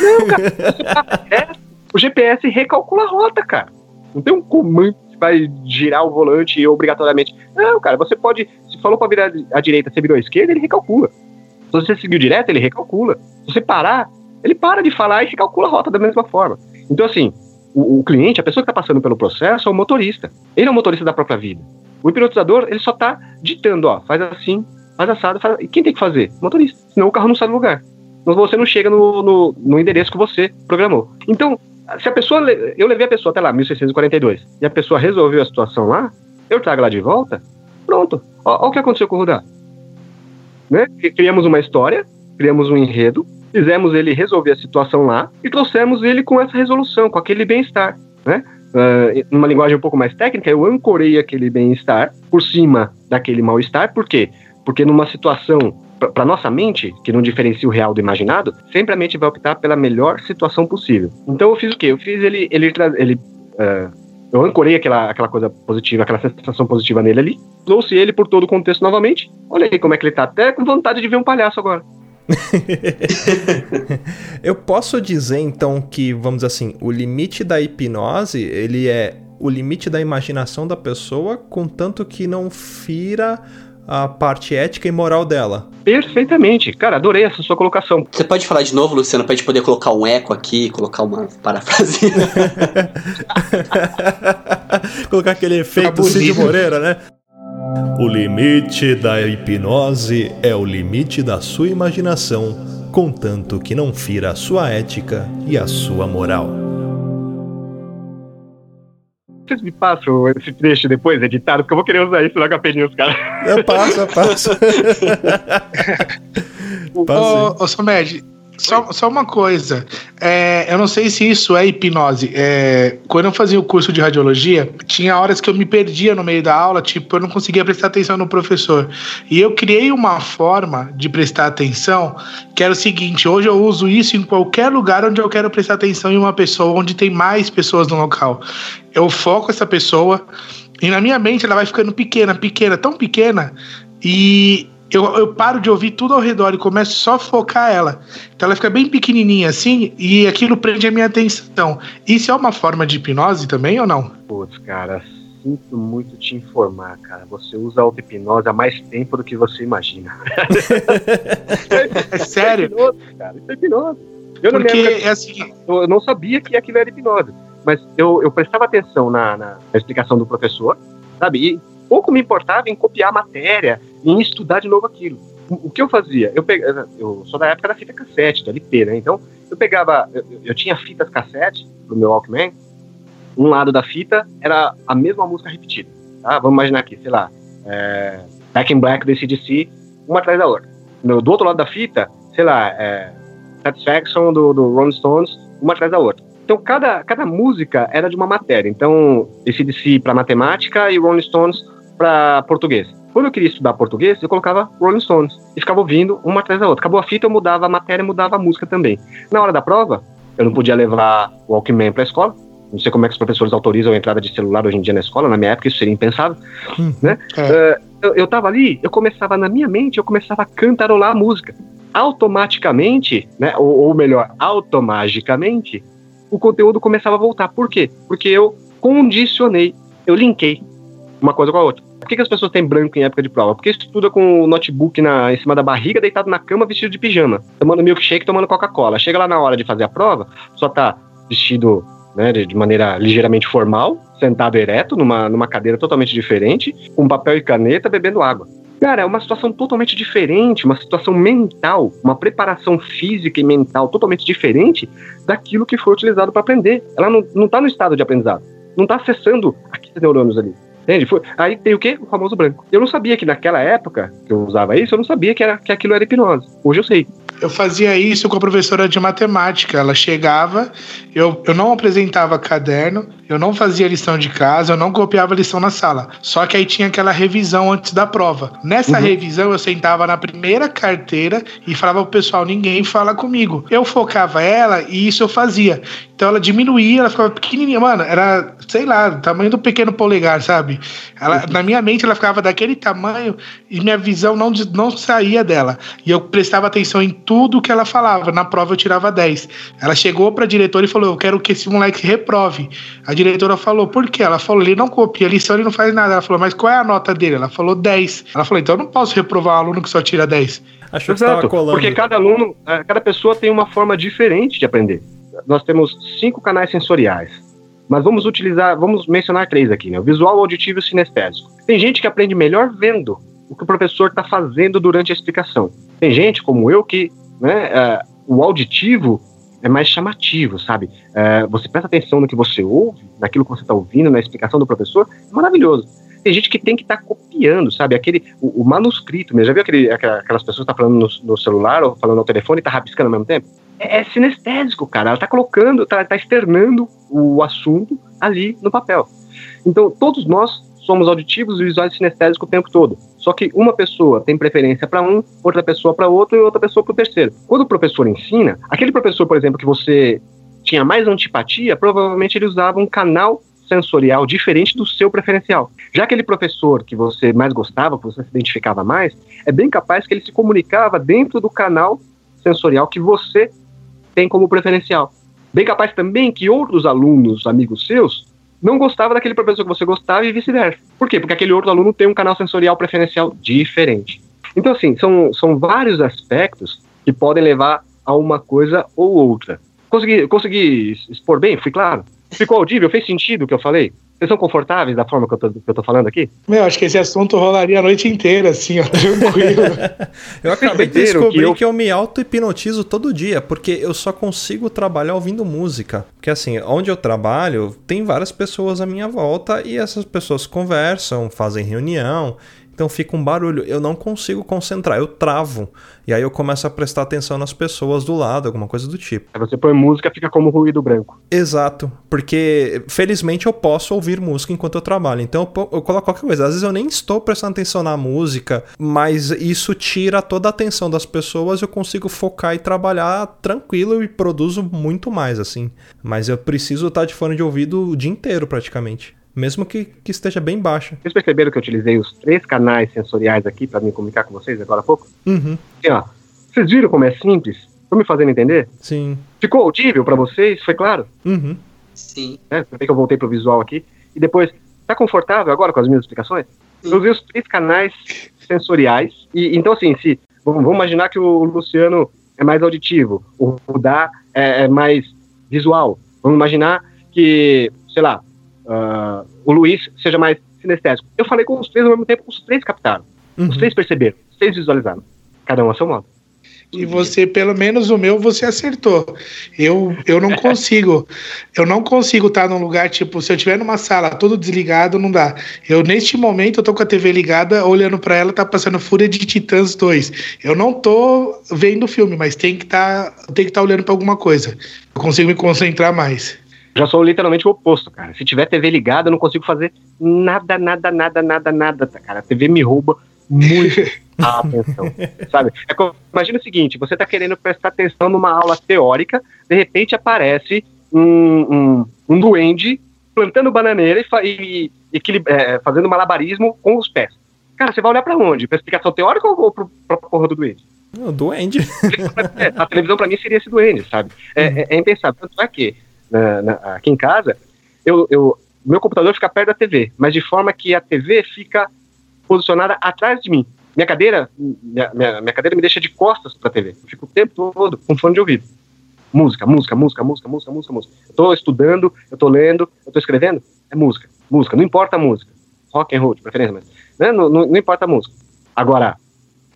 Não, cara, é, o GPS recalcula a rota, cara. Não tem um comando que vai girar o volante obrigatoriamente. Não, cara, você pode. Se falou pra virar à direita, você virou à esquerda, ele recalcula. Se você seguiu direto, ele recalcula. Se você parar, ele para de falar e recalcula a rota da mesma forma. Então, assim, o, o cliente, a pessoa que está passando pelo processo, é o motorista. Ele é o motorista da própria vida. O hipnotizador, ele só está ditando, ó, faz assim, faz assado, faz... E quem tem que fazer? O motorista. Senão o carro não sai do lugar. Mas você não chega no, no, no, endereço que você programou. Então, se a pessoa. Eu levei a pessoa até lá, 1642, e a pessoa resolveu a situação lá, eu trago lá de volta, pronto. Olha o que aconteceu com o Rudá. Né? Criamos uma história, criamos um enredo, fizemos ele resolver a situação lá e trouxemos ele com essa resolução, com aquele bem-estar. Né? Uh, numa linguagem um pouco mais técnica, eu ancorei aquele bem-estar por cima daquele mal-estar, por quê? Porque numa situação para nossa mente, que não diferencia o real do imaginado, sempre a mente vai optar pela melhor situação possível. Então eu fiz o quê? Eu fiz ele, ele, ele uh, eu ancorei aquela, aquela coisa positiva, aquela sensação positiva nele ali, trouxe ele por todo o contexto novamente. Olha aí como é que ele tá, até com vontade de ver um palhaço agora. eu posso dizer então que, vamos dizer assim, o limite da hipnose, ele é o limite da imaginação da pessoa, contanto que não fira a parte ética e moral dela. Perfeitamente. Cara, adorei essa sua colocação. Você pode falar de novo, Luciano, pra gente poder colocar um eco aqui, colocar uma parafrasia. colocar aquele efeito Cid Moreira, né? O limite da hipnose é o limite da sua imaginação, contanto que não fira a sua ética e a sua moral. Vocês me passam esse trecho depois, editado, porque eu vou querer usar isso no HP News, cara. Eu passo, eu passo. ô, ô Somed, só, só uma coisa. É, eu não sei se isso é hipnose. É, quando eu fazia o curso de radiologia, tinha horas que eu me perdia no meio da aula, tipo, eu não conseguia prestar atenção no professor. E eu criei uma forma de prestar atenção que era o seguinte: hoje eu uso isso em qualquer lugar onde eu quero prestar atenção em uma pessoa, onde tem mais pessoas no local. Eu foco essa pessoa. E na minha mente ela vai ficando pequena, pequena, tão pequena, e eu, eu paro de ouvir tudo ao redor e começo só a focar ela. Então ela fica bem pequenininha assim e aquilo prende a minha atenção. Isso é uma forma de hipnose também ou não? Putz, cara, sinto muito te informar, cara. Você usa auto-hipnose há mais tempo do que você imagina. é sério? Isso é hipnose, cara. Isso é hipnose. Eu, Porque época, é assim... eu não sabia que aquilo era hipnose. Mas eu, eu prestava atenção na, na, na explicação do professor, sabe? E pouco me importava em copiar a matéria, em estudar de novo aquilo. O, que eu fazia? Eu, pegava, eu sou da época da fita cassete, do LP, né? Então, eu pegava, eu, eu tinha fitas cassete pro meu Walkman, um lado da fita era a mesma música repetida, tá? Vamos imaginar aqui, sei lá, é, Back in Black do CDC, uma atrás da outra. No, do outro lado da fita, sei lá, é, Satisfaction do, do Rolling Stones, uma atrás da outra. Então, cada, cada música era de uma matéria. Então, ACDC para matemática e Rolling Stones para português. Quando eu queria estudar português, eu colocava Rolling Stones e ficava ouvindo uma atrás da outra. Acabou a fita, eu mudava a matéria, mudava a música também. Na hora da prova, eu não podia levar o Walkman para a escola. Não sei como é que os professores autorizam a entrada de celular hoje em dia na escola. Na minha época isso seria impensável, hum, né? É. Uh, eu, eu tava ali, eu começava na minha mente, eu começava a cantarolar a música. Automaticamente, né? Ou, ou melhor, automagicamente, o conteúdo começava a voltar. Por quê? Porque eu condicionei, eu linkei uma coisa com a outra. Por que, que as pessoas têm branco em época de prova? Porque estuda com o notebook na, em cima da barriga, deitado na cama, vestido de pijama, tomando milkshake, tomando Coca-Cola. Chega lá na hora de fazer a prova, só tá vestido né, de maneira ligeiramente formal, sentado ereto, numa, numa cadeira totalmente diferente, com papel e caneta, bebendo água. Cara, é uma situação totalmente diferente, uma situação mental, uma preparação física e mental totalmente diferente daquilo que foi utilizado para aprender. Ela não, não tá no estado de aprendizado, não tá acessando aqueles neurônios ali. Entende? Foi, aí tem o quê? O famoso branco. Eu não sabia que naquela época que eu usava isso, eu não sabia que, era, que aquilo era hipnose. Hoje eu sei. Eu fazia isso com a professora de matemática. Ela chegava, eu, eu não apresentava caderno, eu não fazia lição de casa, eu não copiava lição na sala. Só que aí tinha aquela revisão antes da prova. Nessa uhum. revisão, eu sentava na primeira carteira e falava pro pessoal: ninguém fala comigo. Eu focava ela e isso eu fazia. Então ela diminuía, ela ficava pequenininha. Mano, era, sei lá, tamanho do pequeno polegar, sabe? Ela, uhum. Na minha mente, ela ficava daquele tamanho e minha visão não, não saía dela. E eu prestava atenção em tudo que ela falava. Na prova eu tirava 10. Ela chegou pra diretora e falou: Eu quero que esse moleque reprove. A a diretora falou, por quê? Ela falou, ele não copia a lição, ele não faz nada. Ela falou, mas qual é a nota dele? Ela falou 10. Ela falou, então eu não posso reprovar um aluno que só tira 10. Achou Exato, porque cada aluno, é, cada pessoa tem uma forma diferente de aprender. Nós temos cinco canais sensoriais. Mas vamos utilizar, vamos mencionar três aqui, né? O visual, auditivo e sinestésico. Tem gente que aprende melhor vendo o que o professor está fazendo durante a explicação. Tem gente, como eu, que né, é, o auditivo é mais chamativo, sabe? É, você presta atenção no que você ouve, naquilo que você está ouvindo, na explicação do professor, é maravilhoso. Tem gente que tem que estar tá copiando, sabe? Aquele, o, o manuscrito mesmo. Já viu aquele, aquelas pessoas que estão tá falando no, no, celular ou falando no telefone e tá rabiscando ao mesmo tempo? É, é sinestésico, cara. Ela está colocando, está tá externando o assunto ali no papel. Então, todos nós somos auditivos e visuais sinestésicos o tempo todo. Só que uma pessoa tem preferência para um, outra pessoa para outro e outra pessoa para o terceiro. Quando o professor ensina, aquele professor, por exemplo, que você tinha mais antipatia, provavelmente ele usava um canal sensorial diferente do seu preferencial. Já aquele professor que você mais gostava, que você se identificava mais, é bem capaz que ele se comunicava dentro do canal sensorial que você tem como preferencial. Bem capaz também que outros alunos, amigos seus, não gostava daquele professor que você gostava e vice-versa. Por quê? Porque aquele outro aluno tem um canal sensorial preferencial diferente. Então, assim, são, são vários aspectos que podem levar a uma coisa ou outra. Consegui, consegui expor bem? Fui claro? Ficou audível? Fez sentido o que eu falei? Vocês são confortáveis da forma que eu, tô, que eu tô falando aqui? Meu, acho que esse assunto rolaria a noite inteira, assim, ó, tranquilo. eu acabei de descobrir que eu... que eu me auto-hipnotizo todo dia, porque eu só consigo trabalhar ouvindo música. Porque assim, onde eu trabalho, tem várias pessoas à minha volta e essas pessoas conversam, fazem reunião. Então fica um barulho, eu não consigo concentrar, eu travo. E aí eu começo a prestar atenção nas pessoas do lado, alguma coisa do tipo. Aí você põe música, fica como ruído branco. Exato, porque felizmente eu posso ouvir música enquanto eu trabalho. Então eu, eu coloco qualquer coisa. Às vezes eu nem estou prestando atenção na música, mas isso tira toda a atenção das pessoas, eu consigo focar e trabalhar tranquilo e produzo muito mais assim. Mas eu preciso estar de fone de ouvido o dia inteiro praticamente mesmo que, que esteja bem baixa. Vocês perceberam que eu utilizei os três canais sensoriais aqui para me comunicar com vocês agora há pouco? Uhum. Assim, ó, vocês viram como é simples? Estão me fazendo entender? Sim. Ficou audível para vocês? Foi claro? Uhum. Sim. É, que eu voltei pro visual aqui. E depois, tá confortável agora com as minhas explicações? Sim. Eu usei os três canais sensoriais. E então, assim, se vamos, imaginar que o Luciano é mais auditivo, o Dá é, é mais visual. Vamos imaginar que, sei lá, uh, o Luiz seja mais sinestésico. Eu falei com os três ao mesmo tempo, os três captaram. Uhum. Os três perceberam, os três visualizaram. Cada um a seu modo. E você, pelo menos o meu, você acertou. Eu, eu não consigo. eu não consigo estar num lugar, tipo, se eu estiver numa sala todo desligado, não dá. Eu, neste momento, eu tô com a TV ligada, olhando para ela, tá passando Fúria de Titãs 2. Eu não tô vendo o filme, mas tem que tá, estar tá olhando para alguma coisa. Eu consigo me concentrar mais já sou literalmente o oposto, cara. Se tiver TV ligada, eu não consigo fazer nada, nada, nada, nada, nada, cara. A TV me rouba muito a atenção, sabe? É como, imagina o seguinte, você tá querendo prestar atenção numa aula teórica, de repente aparece um, um, um duende plantando bananeira e, e, e é, fazendo malabarismo com os pés. Cara, você vai olhar para onde? Pra explicação teórica ou pro, pra porra do duende? O duende. É, a televisão para mim seria esse duende, sabe? É, é, é impensável. Tanto é que na, na, aqui em casa, eu, eu, meu computador fica perto da TV, mas de forma que a TV fica posicionada atrás de mim. Minha cadeira, minha, minha, minha cadeira me deixa de costas para a TV. Eu fico o tempo todo com fone de ouvido. Música, música, música, música, música, música, música. Eu tô estudando, eu tô lendo, eu tô escrevendo, é música, música, não importa a música. Rock and roll, de preferência, mas né? não, não, não, importa a música. Agora,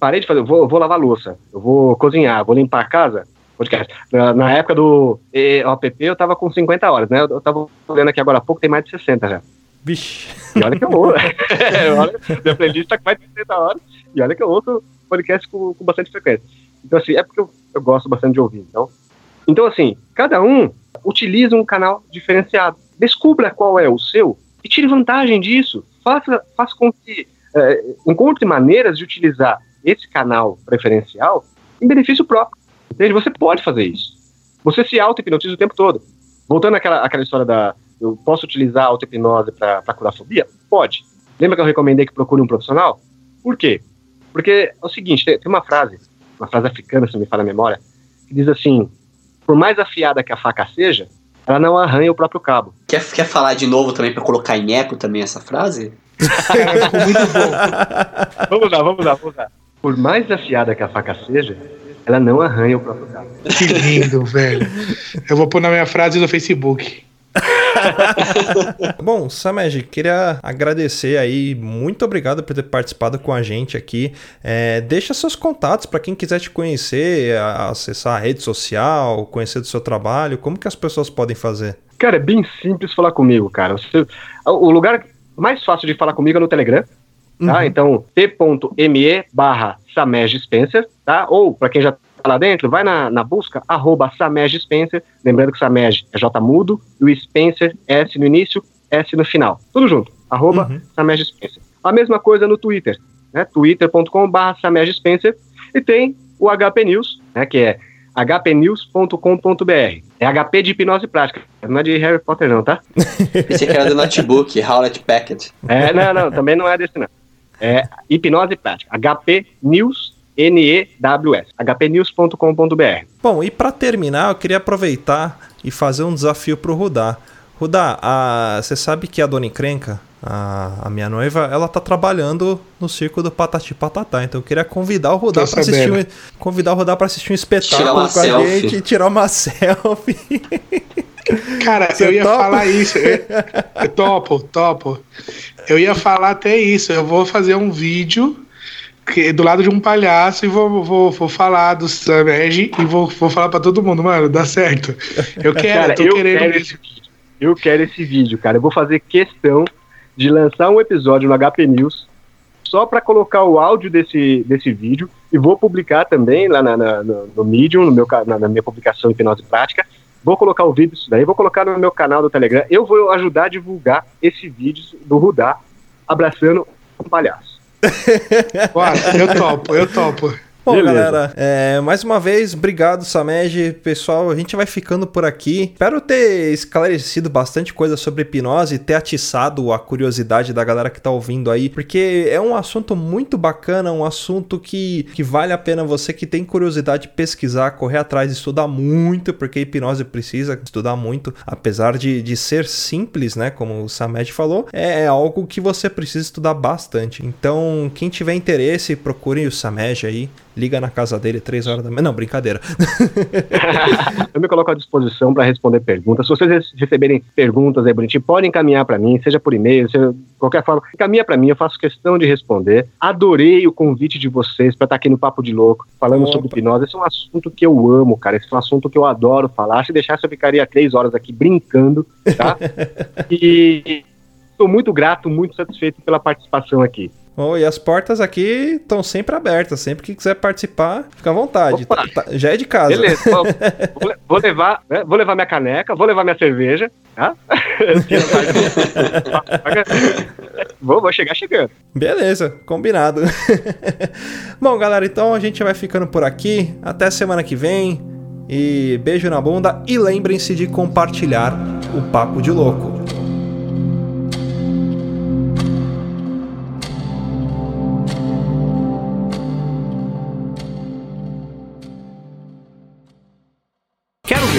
parei de fazer, eu vou, eu vou lavar louça, eu vou cozinhar, vou limpar a casa, podcast. Na, na época do OPP eu tava com 50 horas, né? Eu, eu tava olhando aqui agora há pouco, tem mais de 60 já. Vixe. E olha que eu ouço. olha, minha playlist tá com mais de 60 horas. E olha que eu ouço podcast com, com bastante frequência. Então, assim, é porque eu, eu gosto bastante de ouvir. Então, então, assim, cada um utiliza um canal diferenciado. Descubra qual é o seu e tire vantagem disso. Faça, faça com que é, encontre maneiras de utilizar esse canal preferencial em benefício próprio. Entende? Você pode fazer isso. Você se auto-hipnotiza o tempo todo. Voltando àquela, àquela história da. Eu posso utilizar a auto-hipnose para curar fobia? Pode. Lembra que eu recomendei que procure um profissional? Por quê? Porque é o seguinte: tem, tem uma frase, uma frase africana, se me fala a memória, que diz assim: por mais afiada que a faca seja, ela não arranha o próprio cabo. Quer, quer falar de novo também para colocar em eco também essa frase? Muito bom. vamos lá, vamos lá, vamos lá. Por mais afiada que a faca seja, ela não arranha o próprio carro. Que lindo, velho. Eu vou pôr na minha frase do Facebook. Bom, Samej, queria agradecer aí, muito obrigado por ter participado com a gente aqui. É, deixa seus contatos para quem quiser te conhecer, acessar a rede social, conhecer do seu trabalho, como que as pessoas podem fazer? Cara, é bem simples falar comigo, cara. Você, o lugar mais fácil de falar comigo é no Telegram, tá? Uhum. Então, t.me barra Samej Spencer, tá? Ou, para quem já tá lá dentro, vai na, na busca, arroba Samej Spencer, lembrando que Samej é J mudo, e o Spencer, S no início, S no final. Tudo junto. Arroba Uhum. Samed Spencer. A mesma coisa no Twitter, né? twitter.com.br Samed Spencer. E tem o HP News, né? Que é hpnews.com.br. É HP de hipnose prática, não é de Harry Potter não, tá? Pensei que era do notebook, Howlett Packard. É, não, não, também não é desse não. É hipnose prática. HP News, N-E-W-S. hpnews.com.br. Bom, e pra terminar, eu queria aproveitar e fazer um desafio pro Rudá. Rudá, a- você sabe que a Dona Encrenca, a, a minha noiva, ela tá trabalhando no circo do Patati Patatá. Então eu queria convidar o Rudá pra assistir um, convidar o Rudá pra assistir um espetáculo com a selfie. gente e tirar uma selfie. Cara, Você eu ia topa? falar isso. Eu, eu topo, topo. Eu ia falar até isso. Eu vou fazer um vídeo que- do lado de um palhaço e vou, vou, vou falar do Samed e vou, vou falar pra todo mundo, mano, dá certo. Eu quero, Cara, eu tô eu querendo quero esse vídeo. Eu quero esse vídeo, cara. Eu vou fazer questão de lançar um episódio no HP News só para colocar o áudio desse, desse vídeo e vou publicar também lá na, na- no, no Medium, no meu, na, na minha publicação Hipnose Prática. Vou colocar o vídeo disso daí, vou colocar no meu canal do Telegram. Eu vou ajudar a divulgar esse vídeo do Rudá abraçando um palhaço. Bora, eu topo, eu topo. Bom, Beleza. galera, é, mais uma vez, obrigado, Samed. Pessoal, a gente vai ficando por aqui. Espero ter esclarecido bastante coisa sobre hipnose, ter atiçado a curiosidade da galera que tá ouvindo aí, porque é um assunto muito bacana, um assunto que, que vale a pena você que tem curiosidade pesquisar, correr atrás, estudar muito, porque hipnose precisa estudar muito, apesar de, de ser simples, né? Como o Samed falou, é, é algo que você precisa estudar bastante. Então, quem tiver interesse, procure o Samed aí. Liga na casa dele, 3 horas da manhã. Não, brincadeira. Eu me coloco à disposição para responder perguntas. Se vocês re- receberem perguntas aí bonitinho, podem encaminhar para mim, seja por e-mail, seja de qualquer forma. Encaminha para mim, eu faço questão de responder. Adorei o convite de vocês para estar aqui no Papo de Louco, falando Opa. sobre hipnose. Esse é um assunto que eu amo, cara. Esse é um assunto que eu adoro falar. Se deixasse, eu ficaria três horas aqui brincando, tá? e estou muito grato, muito satisfeito pela participação aqui. Oh, e as portas aqui estão sempre abertas. Sempre que quiser participar, fica à vontade. Tá- tá- já é de casa. Beleza, vou, vou le- vou levar, né, vou levar minha caneca, vou levar minha cerveja, tá? vou, vou chegar chegando. Beleza, combinado. Bom, galera, então a gente vai ficando por aqui. Até semana que vem. E beijo na bunda. E lembrem-se de compartilhar o Papo de Louco.